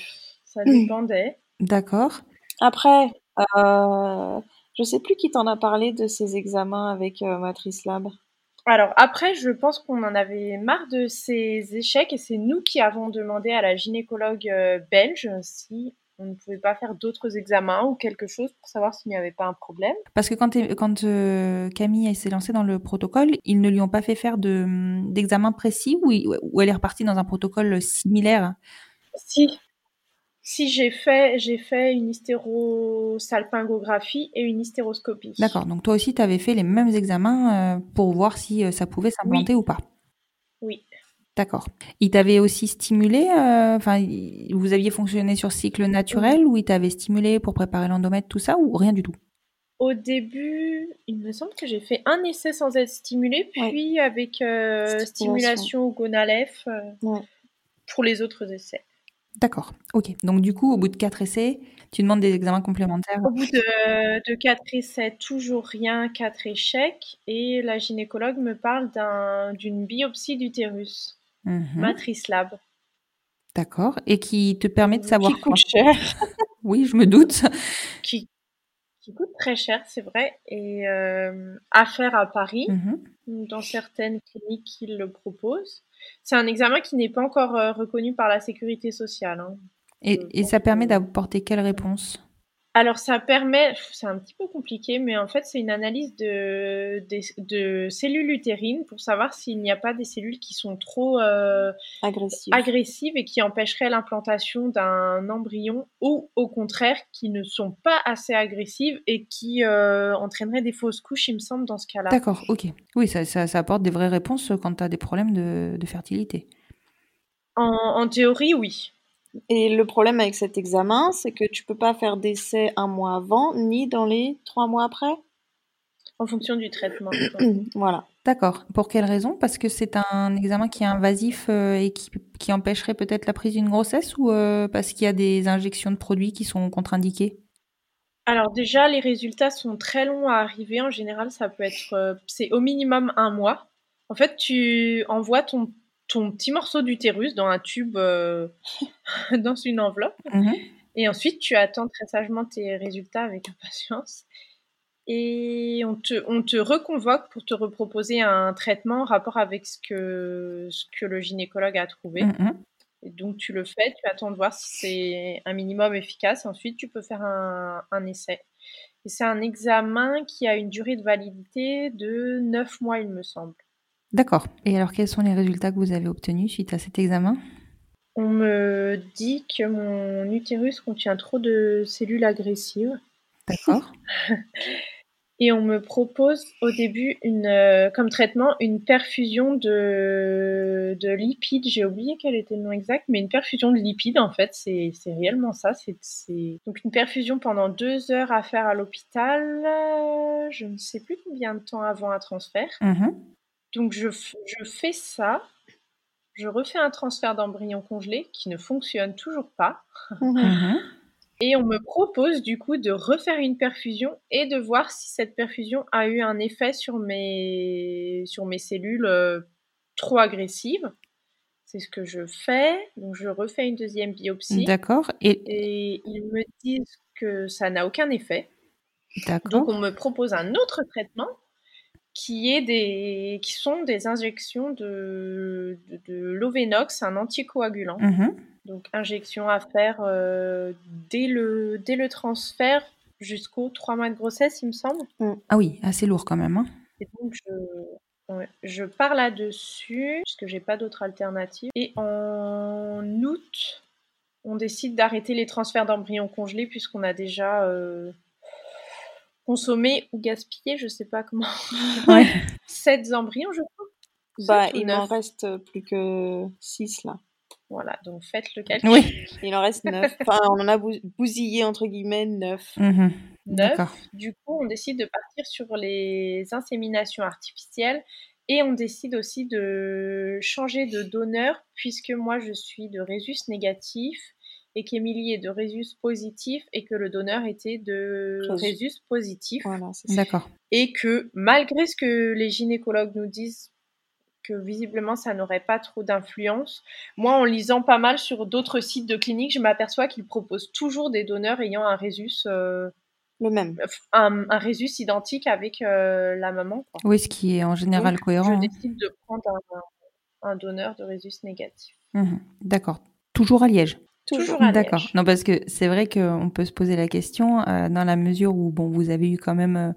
Ça dépendait. D'accord. Après, euh, je sais plus qui t'en a parlé de ces examens avec euh, Matrice Lab. Alors après, je pense qu'on en avait marre de ces échecs et c'est nous qui avons demandé à la gynécologue euh, belge si on ne pouvait pas faire d'autres examens ou quelque chose pour savoir s'il n'y avait pas un problème. Parce que quand, quand euh, Camille s'est lancée dans le protocole, ils ne lui ont pas fait faire de, d'examen précis ou, il- ou elle est repartie dans un protocole similaire? Si, si j'ai fait, j'ai fait une hystérosalpingographie et une hystéroscopie. D'accord. Donc toi aussi, tu avais fait les mêmes examens euh, pour voir si euh, ça pouvait s'implanter ou pas? Oui. D'accord. Il t'avait aussi stimulé, euh, enfin, vous aviez fonctionné sur cycle naturel ou il t'avait stimulé pour préparer l'endomètre, tout ça, ou rien du tout? Au début, il me semble que j'ai fait un essai sans être stimulée, Ouais. puis avec euh, Stimulation. au gonalef euh, Ouais. pour les autres essais. D'accord. Ok. Donc du coup, au bout de quatre essais, tu demandes des examens complémentaires. Au bout de, de quatre essais, toujours rien, quatre échecs, et la gynécologue me parle d'un- d'une biopsie d'utérus, Mhm. matrice lab, D'accord. Et qui te permet de savoir qui coûte cher, Oui, je me doute. qui, qui coûte très cher, c'est vrai, et euh, à faire à Paris. Mhm. Dans certaines cliniques, ils le proposent. C'est un examen qui n'est pas encore euh, reconnu par la sécurité sociale. hein. Et, et ça permet d'apporter quelle réponse? Alors, ça permet, c'est un petit peu compliqué, mais en fait, c'est une analyse de, de cellules utérines pour savoir s'il n'y a pas des cellules qui sont trop euh, agressives et qui empêcheraient l'implantation d'un embryon ou au contraire qui ne sont pas assez agressives et qui euh, entraîneraient des fausses couches, il me semble, dans ce cas-là. D'accord, ok. Oui, ça, ça, ça apporte des vraies réponses quand tu as des problèmes de, de fertilité. En, en théorie, oui. Et le problème avec cet examen, c'est que tu peux pas faire d'essai un mois avant, ni dans les trois mois après. En fonction du traitement. voilà. D'accord. Pour quelle raison? Parce que c'est un examen qui est invasif euh, et qui, qui empêcherait peut-être la prise d'une grossesse ou euh, parce qu'il y a des injections de produits qui sont contre-indiquées? Alors déjà, les résultats sont très longs à arriver. En général, ça peut être, euh, c'est au minimum un mois. En fait, tu envoies ton, ton petit morceau d'utérus dans un tube, euh, dans une enveloppe, Mhm. et ensuite tu attends très sagement tes résultats avec impatience. Et on te, on te reconvoque pour te reproposer un traitement en rapport avec ce que, ce que le gynécologue a trouvé. Mhm. Et donc tu le fais, tu attends de voir si c'est un minimum efficace, ensuite tu peux faire un, un essai. Et c'est un examen qui a une durée de validité de 9 mois, il me semble. D'accord. Et alors, quels sont les résultats que vous avez obtenus suite à cet examen? On me dit que mon utérus contient trop de cellules agressives. D'accord. Et on me propose au début une, euh, comme traitement une perfusion de, de lipides. J'ai oublié quel était le nom exact, mais une perfusion de lipides, en fait, c'est réellement ça. C'est c'est- donc une perfusion pendant deux heures à faire à l'hôpital. euh, Je ne sais plus combien de temps avant un transfert. Mhm. Donc je, je fais ça. Je refais un transfert d'embryon congelé qui ne fonctionne toujours pas. Mhm. Et on me propose du coup de refaire une perfusion et de voir si cette perfusion a eu un effet sur mes, sur mes cellules euh, trop agressives. C'est ce que je fais. Donc je refais une deuxième biopsie. D'accord. Et Et ils me disent que ça n'a aucun effet. d'accord. Donc on me propose un autre traitement qui, est des, qui sont des injections de, de, de l'Ovenox, un anticoagulant. Mhm. Donc injection à faire euh, dès, le, dès le transfert jusqu'aux 3 mois de grossesse, il me semble. Ah oui, assez lourd quand même. hein. Et donc je, ouais, je pars là-dessus, puisque j'ai pas d'autre alternative. Et en août, on décide d'arrêter les transferts d'embryons congelés, puisqu'on a déjà euh, consommé ou gaspillé, je sais pas comment, Ouais. 7 embryons, je crois. Bah, il neuf. reste plus que 6 là. Voilà, donc faites le calcul. Oui. Il en reste 9. Enfin, on en a bou- bousillé entre guillemets 9. Mhm. Neuf. D'accord. Du coup, on décide de partir sur les inséminations artificielles et on décide aussi de changer de donneur puisque moi je suis de Rhésus négatif et qu'Émilie est de Rhésus positif et que le donneur était de Rhésus. Rhésus positif Voilà, c'est ça. D'accord. et que malgré ce que les gynécologues nous disent que visiblement ça n'aurait pas trop d'influence. Moi, en lisant pas mal sur d'autres sites de cliniques, je m'aperçois qu'ils proposent toujours des donneurs ayant un Rhésus euh, Le même. un, un résus identique avec euh, la maman. quoi. Oui, ce qui est en général Donc, cohérent. hein. Je décide de prendre un, un donneur de résus négatif. Mhm. D'accord. Toujours à Liège. Toujours D'accord. Non, parce que c'est vrai qu'on peut se poser la question euh, dans la mesure où bon, vous avez eu quand même euh,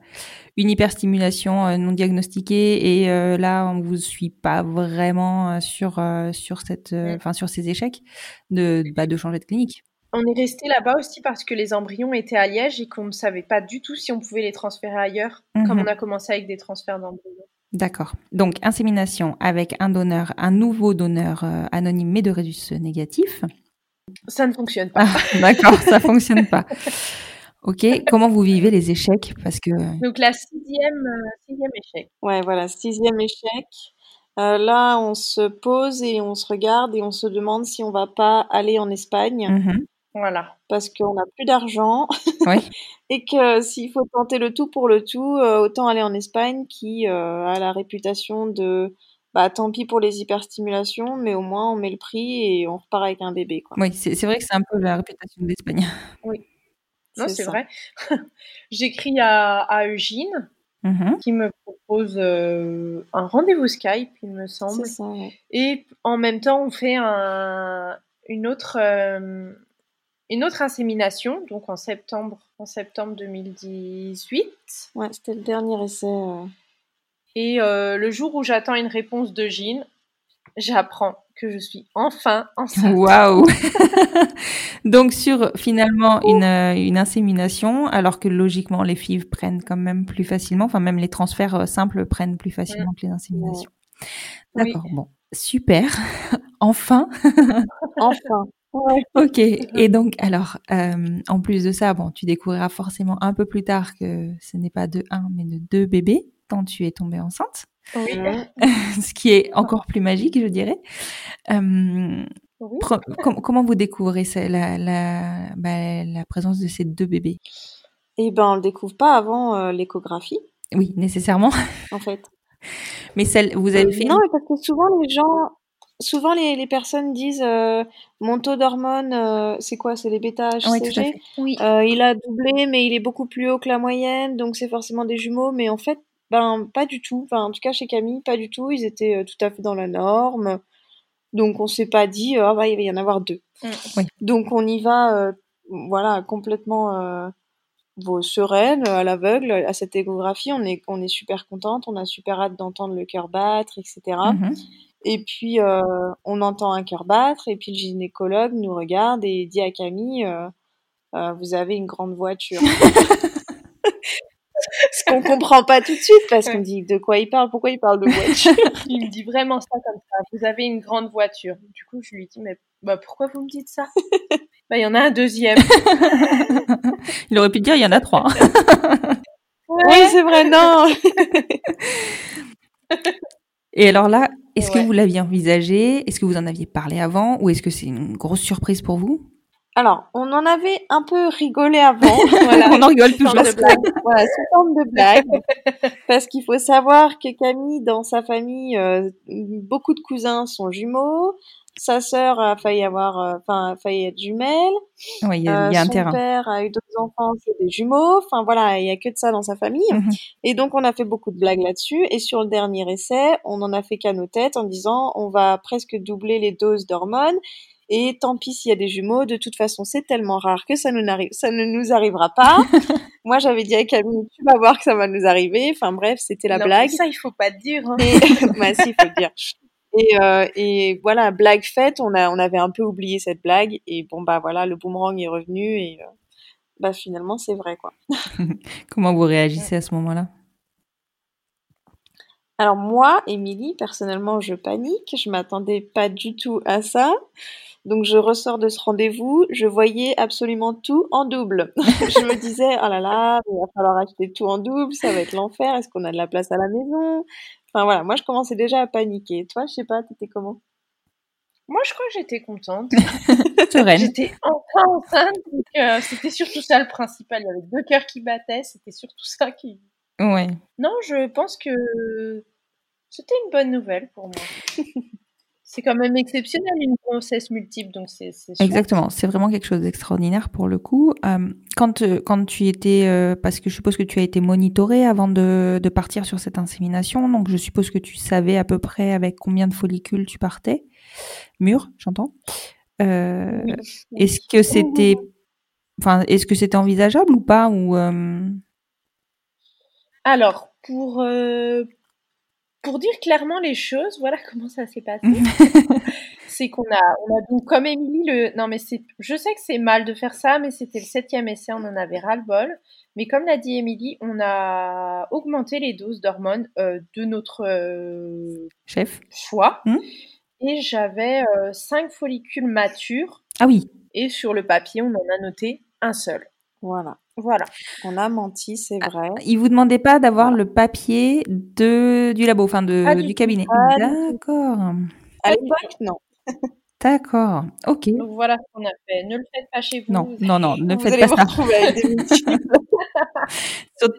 une hyperstimulation euh, non diagnostiquée et là on vous suit pas vraiment sur sur cette, enfin sur ces échecs de bah, de changer de clinique. On est resté là-bas aussi parce que les embryons étaient à Liège et qu'on ne savait pas du tout si on pouvait les transférer ailleurs, comme on a commencé avec des transferts d'embryons. D'accord. Donc insémination avec un donneur, un nouveau donneur anonyme mais de résus négatif. Ça ne fonctionne pas. Ah, d'accord, ça fonctionne pas. Ok. Comment vous vivez les échecs? Parce que Donc la sixième, euh, sixième échec. Ouais, voilà, sixième échec. Euh, là, on se pose et on se regarde et on se demande si on va pas aller en Espagne Mhm. Voilà. parce qu'on n'a plus d'argent Oui. et que s'il faut tenter le tout pour le tout, euh, autant aller en Espagne qui euh, a la réputation de bah tant pis pour les hyperstimulations, mais au moins on met le prix et on repart avec un bébé quoi. Oui, c'est vrai que c'est un peu la réputation de l'Espagne. Non, c'est vrai. J'écris à, à Eugène Mhm. qui me propose euh, un rendez-vous Skype, il me semble. C'est ça. ouais. Et en même temps, on fait un, une, autre, euh, une autre insémination, donc en septembre, en septembre 2018. Ouais, c'était le dernier essai. euh. Et euh, le jour où j'attends une réponse de Jean, j'apprends que je suis enfin enceinte. Waouh Donc sur finalement une, euh, une insémination, alors que logiquement les FIV prennent quand même plus facilement, enfin même les transferts euh, simples prennent plus facilement que les inséminations. Oui. D'accord, bon, super, enfin. Enfin. Ouais. Ok, et donc alors, euh, en plus de ça, bon, tu découvriras forcément un peu plus tard que ce n'est pas de un, mais de deux bébés quand tu es tombée enceinte, Oui. Ouais. ce qui est encore plus magique, je dirais. Euh, Oui. Pre- com- comment vous découvrez ça- la, la, bah, la présence de ces deux bébés? Et ben on le découvre pas avant euh, l'échographie Oui, nécessairement. en fait. Mais celle, vous avez fait Non, mais parce que souvent les gens, souvent les, les personnes disent euh, mon taux d'hormones, euh, c'est quoi? C'est les bêta une... Oui, tout à HCG. fait. Oui. Euh, il a doublé, mais il est beaucoup plus haut que la moyenne, donc c'est forcément des jumeaux. Mais en fait, ben pas du tout. Enfin, en tout cas chez Camille, pas du tout. Ils étaient euh, tout à fait dans la norme. Donc on s'est pas dit ah bah il va y en avoir deux. Mm. Oui. Donc on y va, euh, voilà, complètement euh, sereine, à l'aveugle, à cette échographie. On est on est super contente, on a super hâte d'entendre le cœur battre, etc. Mhm. Et puis, euh, on entend un cœur battre, et puis le gynécologue nous regarde et dit à Camille, euh, euh, vous avez une grande voiture. Ce qu'on comprend pas tout de suite, parce qu'on dit de quoi il parle, pourquoi il parle de voiture? Il me dit vraiment ça comme ça. Vous avez une grande voiture. Du coup, je lui dis, mais bah, pourquoi vous me dites ça? Bah, il y en a un deuxième. Il aurait pu dire il y en a trois. Oui, c'est vrai, non. Et alors là, est-ce que vous l'aviez envisagé? Est-ce que vous en aviez parlé avant? Ou est-ce que c'est une grosse surprise pour vous? Alors, on en avait un peu rigolé avant. Voilà. On en rigole toujours. de blague. Voilà, sous forme de blague. Parce qu'il faut savoir que Camille, dans sa famille, euh, beaucoup de cousins sont jumeaux. Sa sœur a failli avoir, euh, enfin, failli être jumelle. Oui, il y a, Euh, il y a un son terrain. père a eu d'autres enfants, c'est des jumeaux. Enfin voilà, il y a que de ça dans sa famille. Mhm. Et donc on a fait beaucoup de blagues là-dessus. Et sur le dernier essai, on en a fait qu'à nos têtes en disant on va presque doubler les doses d'hormones. Et tant pis s'il y a des jumeaux, de toute façon c'est tellement rare que ça, nous ça ne nous arrivera pas. Moi j'avais dit à Camille, tu vas voir que ça va nous arriver. Enfin bref, c'était la Non, blague. Ça, il faut pas le dire. hein. Et, bah si, faut le dire. Et, euh, et voilà, blague faite, on, a, on avait un peu oublié cette blague. Et bon, bah voilà, le boomerang est revenu et euh, bah finalement, c'est vrai, quoi. Comment vous réagissez à ce moment-là? Alors moi, Émilie, personnellement, je panique. Je m'attendais pas du tout à ça. Donc je ressors de ce rendez-vous, je voyais absolument tout en double. je me disais, oh là là, il va falloir acheter tout en double, ça va être l'enfer, est-ce qu'on a de la place à la maison? Enfin voilà, moi je commençais déjà à paniquer. Toi, je sais pas, t'étais comment? Moi, je crois que j'étais contente. J'étais enfin enceinte, donc euh, c'était surtout ça le principal. Il y avait deux cœurs qui battaient, c'était surtout ça qui. Ouais. Non, je pense que c'était une bonne nouvelle pour moi. c'est quand même exceptionnel une grossesse multiple, donc c'est. Exactement, c'est vraiment quelque chose d'extraordinaire pour le coup. Euh, quand, euh, quand tu étais, euh, parce que je suppose que tu as été monitorée avant de, de partir sur cette insémination, donc je suppose que tu savais à peu près avec combien de follicules tu partais, mûrs, j'entends. Euh, Oui. Est-ce que c'était, enfin, est-ce que c'était envisageable ou pas ou Alors, pour, pour dire clairement les choses, voilà comment ça s'est passé. c'est qu'on a, on a donc, comme Émilie, le, non mais c'est, je sais que c'est mal de faire ça, mais c'était le septième essai, on en avait ras-le-bol. Mais comme l'a dit Émilie, on a augmenté les doses d'hormones euh, de notre euh, chef choix. Hmm. Et j'avais euh, cinq follicules matures, Ah oui, et sur le papier, on en a noté un seul. Voilà, Voilà. on a menti, c'est vrai. il vous demandait pas d'avoir le papier de du labo, enfin de du cabinet? tout. D'accord, À l'époque, non. d'accord, ok. Donc voilà ce qu'on a fait. Ne le faites pas chez vous. Non, non, non, ne vous faites allez pas vous ça. retrouver avec des multiples.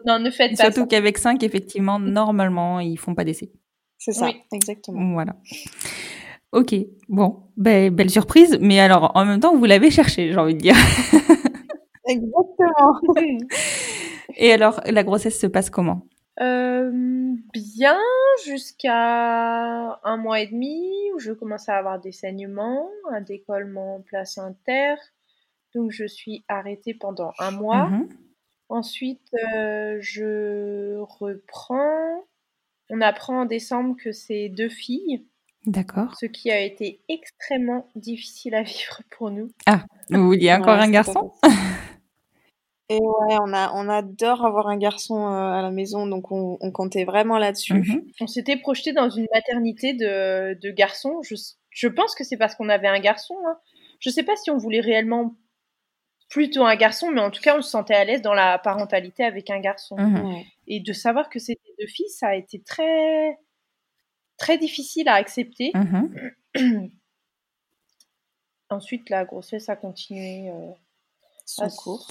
Non, ne faites pas Surtout qu'avec 5, effectivement, normalement, ils font pas d'essai. C'est ça, Oui. exactement. Voilà. Ok, bon, ben, belle surprise, mais alors en même temps, vous l'avez cherché, j'ai envie de dire. Exactement. Et alors, la grossesse se passe comment? Euh, bien jusqu'à un mois et demi où je commence à avoir des saignements, un décollement placentaire. Donc je suis arrêtée pendant un mois. Mhm. Ensuite, euh, je reprends. On apprend en décembre que c'est deux filles, D'accord. ce qui a été extrêmement difficile à vivre pour nous. Vous vouliez encore Ouais, un garçon? Et ouais, on a, on adore avoir un garçon euh, à la maison, donc on, on comptait vraiment là-dessus. Mhm. On s'était projeté dans une maternité de, de garçons. Je, je pense que c'est parce qu'on avait un garçon. Hein. Je sais pas si on voulait réellement plutôt un garçon, mais en tout cas, on se sentait à l'aise dans la parentalité avec un garçon. Mhm. Et de savoir que c'était deux filles, ça a été très, très difficile à accepter. Mhm. Ensuite, la grossesse a continué euh, Son à cours.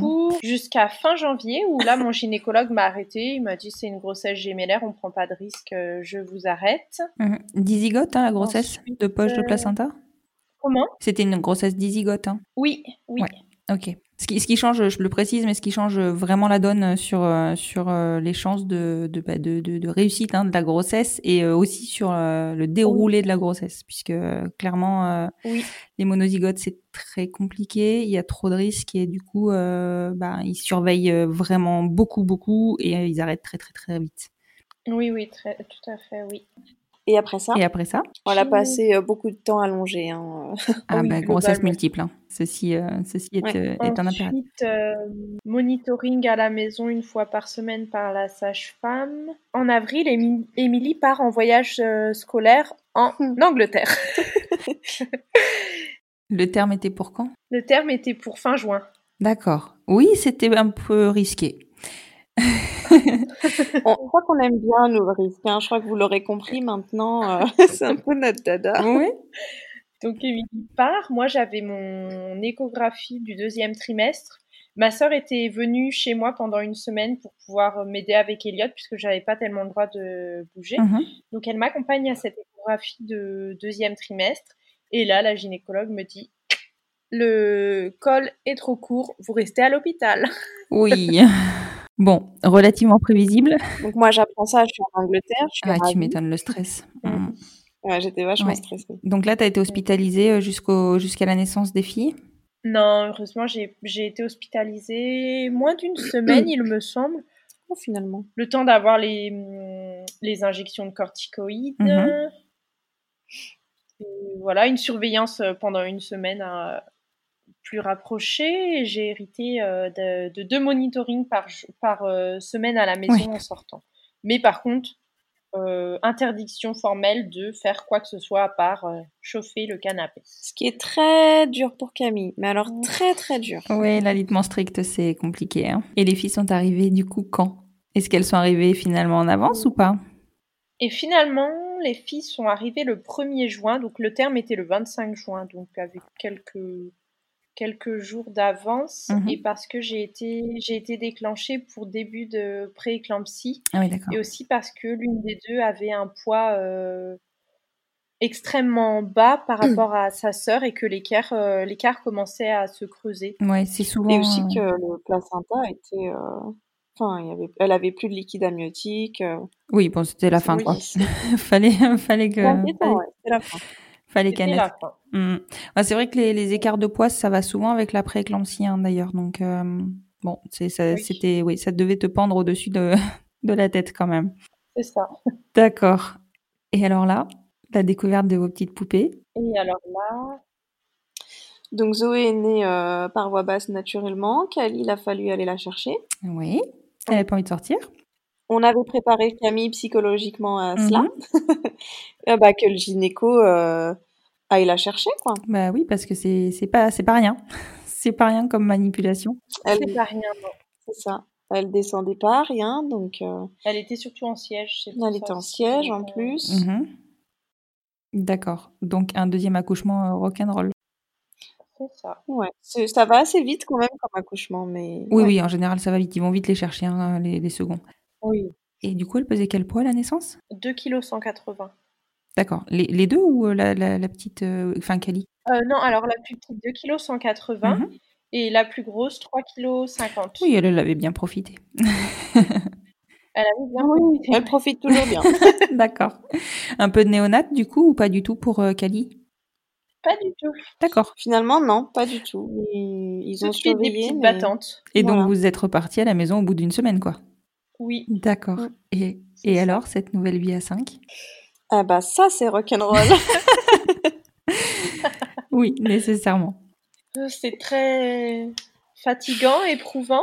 cours jusqu'à fin janvier, où là, mon gynécologue m'a arrêté. Il m'a dit c'est une grossesse gémellaire, on prend pas de risque, euh, je vous arrête. Dizygote, hein, la grossesse Ensuite, de poche de euh, placenta Comment? C'était une grossesse dizygote. Hein? Oui, oui. Ouais. Ok. Ce qui, ce qui change, je le précise, mais ce qui change vraiment la donne sur sur euh, les chances de de, bah, de, de, de réussite hein, de la grossesse et euh, aussi sur euh, le déroulé de la grossesse, puisque clairement Oui. les monozygotes c'est très compliqué, il y a trop de risques et du coup euh, bah, ils surveillent vraiment beaucoup beaucoup et ils arrêtent très très très vite. Oui, oui, très, tout à fait, oui. Et après ça Et après ça On a passé euh, beaucoup de temps allongé. Hein. Ah, Oui, bah, grossesse multiple. hein. Ceci, euh, ceci est, Ouais. euh, est un impératif. Ensuite, euh, monitoring à la maison une fois par semaine par la sage-femme. En avril, Émi- Émilie part en voyage euh, scolaire en Angleterre. Le terme était pour quand? Le terme était pour fin juin. D'accord. Oui, c'était un peu risqué. On je crois qu'on aime bien nous le risque. hein. Je crois que vous l'aurez compris maintenant. euh, c'est un peu notre dada. Oui. Donc Émilie part. Moi, j'avais mon échographie du deuxième trimestre. Ma sœur était venue chez moi pendant une semaine pour pouvoir m'aider avec Elliot puisque j'avais pas tellement le droit de bouger. Mhm. Donc elle m'accompagne à cette échographie de deuxième trimestre. Et là, la gynécologue me dit le col est trop court, vous restez à l'hôpital. Oui. Bon, relativement prévisible. Donc moi j'apprends ça, je suis en Angleterre. Je suis Ah, tu ravie. m'étonnes le stress. Mm. Ouais, J'étais vachement Ouais. stressée. Donc là, tu as été hospitalisée euh, jusqu'au jusqu'à la naissance des filles? Non, heureusement, j'ai j'ai été hospitalisée moins d'une semaine, il me semble. Oh, finalement. Le temps d'avoir les, hum, les injections de corticoïdes. Mhm. Et voilà, une surveillance euh, pendant une semaine plus rapprochée. Et J'ai hérité euh, de, de deux monitorings par, euh, semaine à la maison Oui. en sortant. Mais par contre, euh, interdiction formelle de faire quoi que ce soit à part euh, chauffer le canapé. Ce qui est très dur pour Camille. Mais alors très très dur. Oui, l'alitement strict, c'est compliqué. hein. Et les filles sont arrivées du coup quand? Est-ce qu'elles sont arrivées finalement en avance ou pas? Et finalement, les filles sont arrivées le 1er juin, donc le terme était le 25 juin, donc avec quelques, quelques jours d'avance. Mhm. Et parce que j'ai été, j'ai été déclenchée pour début de pré-éclampsie, Ah oui, et aussi parce que l'une des deux avait un poids euh, extrêmement bas par rapport à sa sœur et que l'écart, euh, l'écart commençait à se creuser. Ouais, c'est souvent. Et aussi euh, que le placenta était. euh, Enfin, il y avait... elle avait plus de liquide amniotique. Oui, bon, c'était la fin, oui, quoi. fallait, fallait que. c'est inquiétant, Fallait, ouais, c'est la fin. Fallait qu'elle la naisse. fin. Mm. Ouais, c'est vrai que les, les écarts de poids, ça va souvent avec la prééclampsie, hein, d'ailleurs. Donc, euh, bon, c'est, ça, Oui. c'était, oui, ça devait te pendre au-dessus de, de la tête quand même. C'est ça. D'accord. Et alors là, la découverte de vos petites poupées? Et alors là, Donc Zoé est née euh, par voie basse naturellement. Kali, il a fallu aller la chercher. Oui. Elle n'avait pas envie de sortir? On avait préparé Camille psychologiquement à cela. Mhm. Euh, bah, que le gynéco euh, aille la chercher, quoi. Bah oui, parce que c'est, pas, c'est pas rien. C'est pas rien comme manipulation. Elle, c'est pas rien, c'est ça. Elle descendait pas, rien, donc euh, Elle était surtout en siège. elle ça était en siège en plus. Mhm. D'accord. Donc un deuxième accouchement euh, rock'n'roll. C'est ça. Ouais, ça va assez vite quand même comme accouchement, mais Oui, ouais. oui, en général, ça va vite. Ils vont vite les chercher, hein, les, les seconds. Oui. Et du coup, elle pesait quel poids à la naissance? 2 kg 180. D'accord. Les, les deux ou euh, la, la, la petite. euh, Enfin, Kali Euh, non, alors la plus petite 2 kg 180 Mhm. et la plus grosse 3 kg 50. Oui, elle, elle avait bien profité. Elle avait bien Oui, profité. elle profite toujours bien. D'accord. Un peu de néonat, du coup, ou pas du tout pour euh, Kali Pas du tout. D'accord. Finalement, non, pas du tout. Ils, ont suite des surveillé, petites mais... battantes. Et Voilà. donc, vous êtes reparti à la maison au bout d'une semaine, quoi. Oui. D'accord. Mm. Et, et alors, cette nouvelle vie à 5 Ah bah ça, c'est rock'n'roll. Oui, nécessairement. Euh, C'est très fatigant, éprouvant.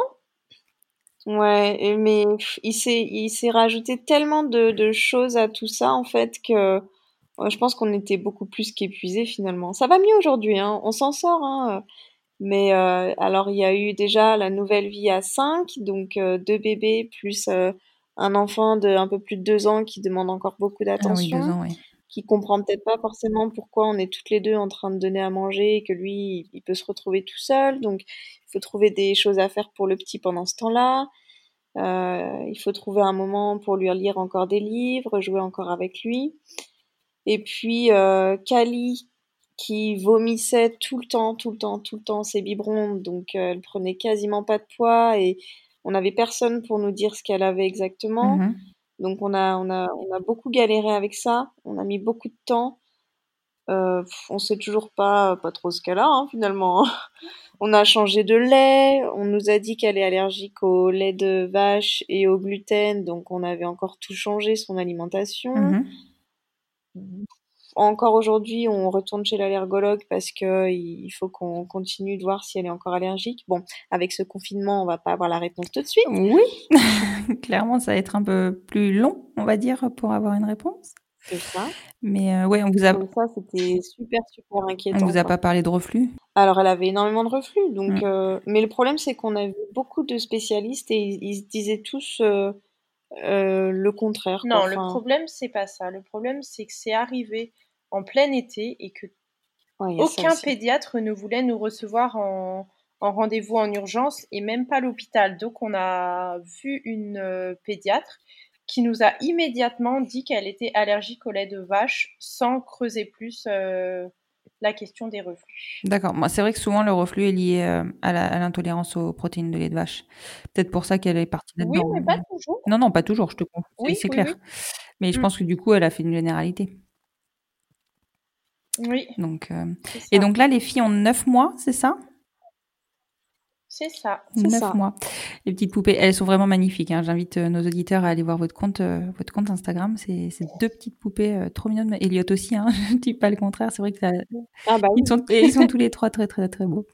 Ouais, mais il s'est il s'est rajouté tellement de, de choses à tout ça en fait que je pense qu'on était beaucoup plus qu'épuisés finalement. Ça va mieux aujourd'hui, hein, on s'en sort, hein. Mais euh, alors il y a eu déjà la nouvelle vie à 5, donc euh, deux bébés plus euh, un enfant de un peu plus de deux ans qui demande encore beaucoup Ah oui, d'attention, deux ans, oui. qui comprend peut-être pas forcément pourquoi on est toutes les deux en train de donner à manger et que lui il, il peut se retrouver tout seul. Donc il faut trouver des choses à faire pour le petit pendant ce temps-là. Euh, il faut trouver un moment pour lui lire encore des livres, jouer encore avec lui. Et puis euh, Kali qui vomissait tout le temps, tout le temps, tout le temps ses biberons, donc euh, elle prenait quasiment pas de poids et on n'avait personne pour nous dire ce qu'elle avait exactement. Mhm. Donc on a, on a, on a beaucoup galéré avec ça, on a mis beaucoup de temps. Euh, on sait toujours pas, pas trop ce qu'elle a hein, finalement. on a changé de lait, on nous a dit qu'elle est allergique au lait de vache et au gluten, donc on avait encore tout changé son alimentation. Mhm. Encore aujourd'hui, on retourne chez l'allergologue parce que il faut qu'on continue de voir si elle est encore allergique. Bon, avec ce confinement, on va pas avoir la réponse tout de suite. Oui, clairement, ça va être un peu plus long, on va dire, pour avoir une réponse. C'est ça. Mais euh, ouais, on vous a, Donc ça, c'était super, super inquiétant. on vous a pas parlé de reflux Alors, elle avait énormément de reflux. Donc, Mm. euh, mais le problème, c'est qu'on a vu beaucoup de spécialistes et ils, ils se disaient tous euh, euh, le contraire. quoi. Non, le problème, c'est pas ça. Le problème, c'est que c'est arrivé en plein été et que ouais, aucun pédiatre ne voulait nous recevoir en, en rendez-vous en urgence et même pas l'hôpital. Donc, on a vu une euh, pédiatre qui nous a immédiatement dit qu'elle était allergique au lait de vache sans creuser plus euh, la question des reflux. D'accord. Moi, c'est vrai que souvent le reflux est lié euh, à la- à l'intolérance aux protéines de lait de vache. Peut-être pour ça qu'elle est partie Oui, là-dedans. mais pas toujours. Non, non, pas toujours, je te comprends. C'est- Oui, c'est oui, clair. oui. Mais je Mm. pense que du coup, elle a fait une généralité. Oui, Donc, euh. Et donc là, les filles ont 9 mois, c'est ça? C'est ça. C'est 9 ça. mois. Les petites poupées, elles sont vraiment magnifiques. hein. J'invite euh, nos auditeurs à aller voir votre compte, euh, votre compte Instagram. C'est deux petites poupées euh, trop mignonnes. Elliot aussi, hein. je dis pas le contraire. C'est vrai que ça, Ah bah oui. ils, sont, et ils sont tous les trois très très très beaux.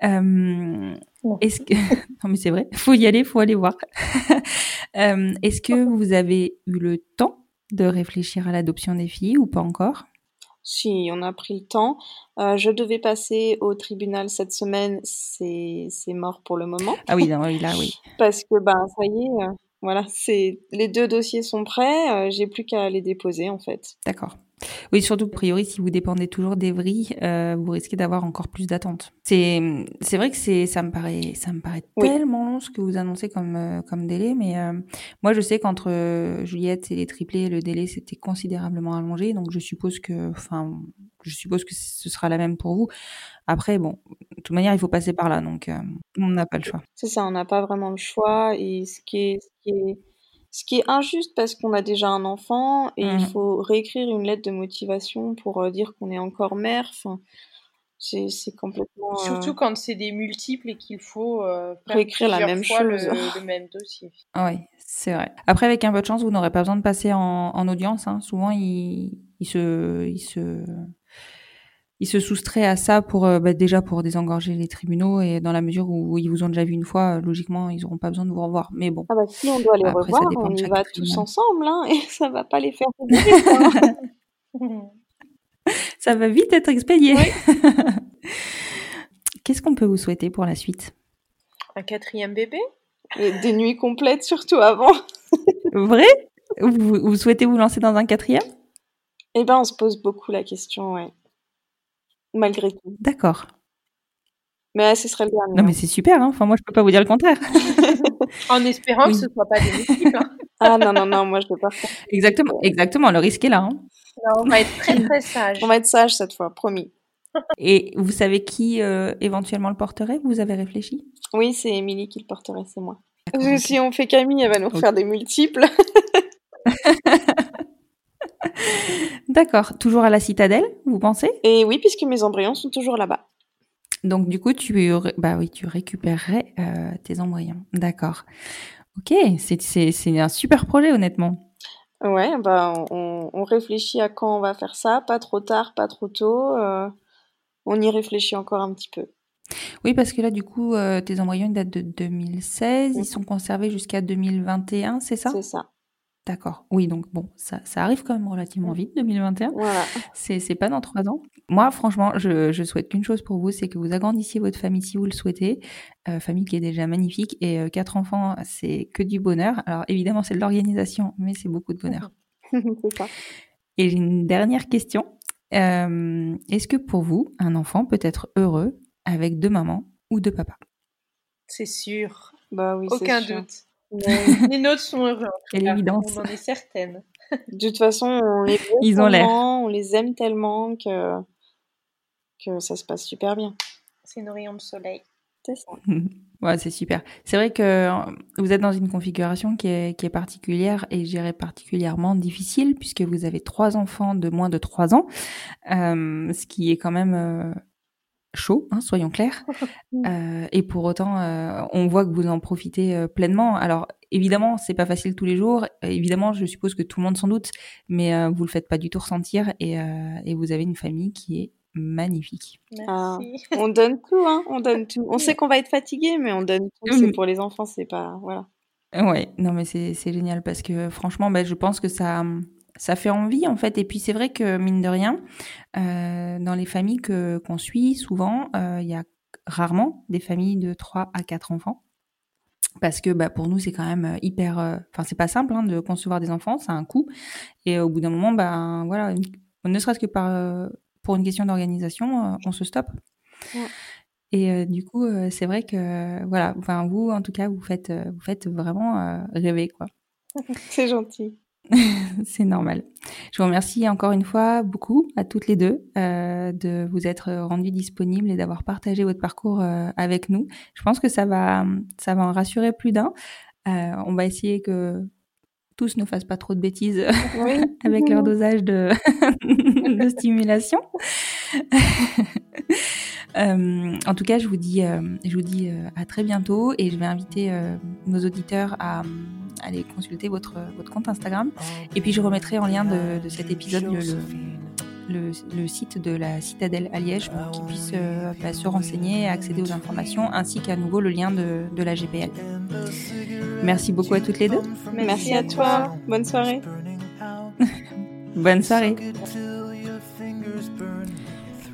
Est-ce que non mais c'est vrai, faut y aller, faut aller voir. Est-ce que vous avez eu le temps de réfléchir à l'adoption des filles ou pas encore? Si, on a pris le temps. Euh, je devais passer au tribunal cette semaine. C'est mort pour le moment. Ah oui, non, oui, là oui. Parce que, ben, ça y est, euh, voilà, c'est les deux dossiers sont prêts. euh, J'ai plus qu'à les déposer, en fait. D'accord. Oui, surtout, a priori, si vous dépendez toujours d'Evry, euh, vous risquez d'avoir encore plus d'attentes. C'est, c'est vrai que c'est, ça me paraît, ça me paraît Oui. tellement long ce que vous annoncez comme, euh, comme délai, mais euh, moi, je sais qu'entre Juliette et les triplés, le délai s'était considérablement allongé, donc je suppose que, enfin, je suppose que ce sera la même pour vous. Après, bon, de toute manière, il faut passer par là, donc on n'a pas le choix. C'est ça, on n'a pas vraiment le choix. Et ce qui est, ce qui est, ce qui est injuste parce qu'on a déjà un enfant et il Mhm. faut réécrire une lettre de motivation pour euh, dire qu'on est encore mère. Enfin, c'est c'est complètement. euh, Surtout quand c'est des multiples et qu'il faut euh, Réécrire la plusieurs même fois le- chose. le même dossier. Ah Oui, c'est vrai. Après, avec un peu de chance, vous n'aurez pas besoin de passer en, en audience. Hein. Souvent, ils, ils se, ils se, ils se soustraient à ça pour euh, bah, déjà pour désengorger les tribunaux et dans la mesure où ils vous ont déjà vu une fois, euh, logiquement, ils n'auront pas besoin de vous revoir. Mais bon, Ah bah si on doit les Après, revoir, on y va tous ensemble, hein, et ça va pas les faire ça va vite être expédié. Qu'est-ce qu'on peut vous souhaiter pour la suite? Un quatrième bébé? Et des nuits complètes surtout avant. Vrai? Vous, vous souhaitez vous lancer dans un quatrième? Eh ben, on se pose beaucoup la question, ouais. Malgré tout. D'accord. Mais ce serait le dernier. Non mais c'est super. Hein. Enfin, moi, je peux pas vous dire le contraire. En espérant Oui. que ce soit pas des multiples. hein. Ah non, non, non, moi je veux pas faire. exactement, exactement. Le risque est là. Hein. Non, on va être très très sage. On va être sage cette fois, promis. Et vous savez qui euh, éventuellement le porterait? Vous avez réfléchi? Oui, c'est Émilie qui le porterait, c'est moi. Si on fait Camille, elle va nous refaire des multiples. D'accord. Toujours à la citadelle, vous pensez? Et oui, puisque mes embryons sont toujours là-bas. Donc du coup, tu bah oui, tu récupérerais euh, tes embryons. D'accord. Ok, c'est un super projet honnêtement. Ouais, bah on, on réfléchit à quand on va faire ça, pas trop tard, pas trop tôt. euh, on y réfléchit encore un petit peu. Oui, parce que là, du coup, euh, tes embryons ils datent de 2016, ils sont conservés jusqu'à 2021, c'est ça? C'est ça. D'accord. Oui, donc bon, ça, ça arrive quand même relativement vite, 2021. Voilà. C'est pas dans trois ans. Moi, franchement, je, je souhaite qu'une chose pour vous, c'est que vous agrandissiez votre famille si vous le souhaitez. Euh, famille qui est déjà magnifique. Et euh, quatre enfants, c'est que du bonheur. Alors évidemment, c'est de l'organisation, mais c'est beaucoup de bonheur. c'est ça. Et j'ai une dernière question. Euh, Est-ce que pour vous, un enfant peut être heureux avec deux mamans ou deux papas? C'est sûr. Bah oui, Aucun sûr. Mais Les nôtres sont heureux. Quelle évidence. On en est certaine. de toute façon, on les Ils ont l'air. on les aime tellement que que ça se passe super bien. C'est nos rayons de soleil. C'est ça. Ouais, c'est super. C'est vrai que euh, vous êtes dans une configuration qui est, qui est particulière et je dirais particulièrement difficile puisque vous avez trois enfants de moins de trois ans, euh, ce qui est quand même euh, chaud, hein, soyons clairs. Euh, et pour autant, euh, on voit que vous en profitez euh, pleinement. Alors évidemment, c'est pas facile tous les jours. évidemment, je suppose que tout le monde s'en doute, mais vous le faites pas du tout ressentir. Et, et vous avez une famille qui est magnifique. Ah, on donne tout, hein, on donne tout. On sait qu'on va être fatigué, mais on donne tout. C'est pour les enfants, c'est pas voilà. Ouais, non mais c'est génial parce que franchement, ben, je pense que ça ça fait envie en fait. Et puis c'est vrai que mine de rien, euh, dans les familles que qu'on suit, souvent, euh, il y a rarement des familles de 3 à 4 enfants. Parce que bah, pour nous, c'est quand même euh, hyper. Enfin, c'est pas simple hein, de concevoir des enfants, ça a un coût. Et au bout d'un moment, bah, voilà, ne serait-ce que par, pour une question d'organisation, on se stoppe. Et du coup, c'est vrai que voilà, enfin vous, en tout cas, vous faites, vous faites vraiment rêver, quoi. c'est gentil. c'est normal. Je vous remercie encore une fois beaucoup à toutes les deux euh, de vous être rendues disponibles et d'avoir partagé votre parcours euh, avec nous. Je pense que ça va, ça va en rassurer plus d'un. Euh, on va essayer que tous ne fassent pas trop de bêtises avec leur dosage de, de stimulation. Euh, en tout cas, je vous dis, euh, je vous dis euh, à très bientôt et je vais inviter nos auditeurs à, aller consulter votre, votre compte Instagram. Et puis, je remettrai en lien de, de cet épisode le, le, le, site de la citadelle à Liège pour qu'ils puissent bah, se renseigner et accéder aux informations, ainsi qu'à nouveau le lien de, de la GPL. Merci beaucoup à toutes les deux. Merci à toi. Bonne soirée. Bonne soirée.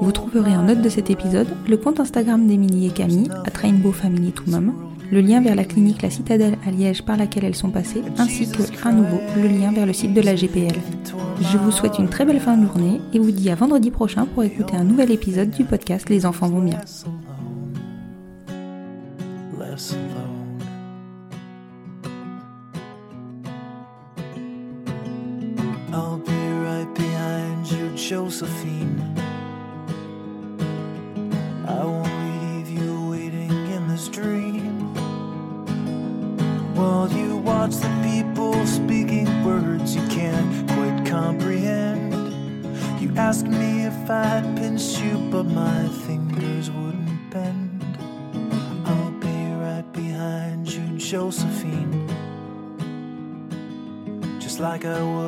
Vous trouverez en note de cet épisode le compte Instagram d'Emilie et Camille, à Trainbow Family to Mom, le lien vers la clinique La Citadelle à Liège par laquelle elles sont passées, ainsi que, à nouveau, le lien vers le site de la GPL. Je vous souhaite une très belle fin de journée et vous dis à vendredi prochain pour écouter un nouvel épisode du podcast Les enfants vont bien. Just like I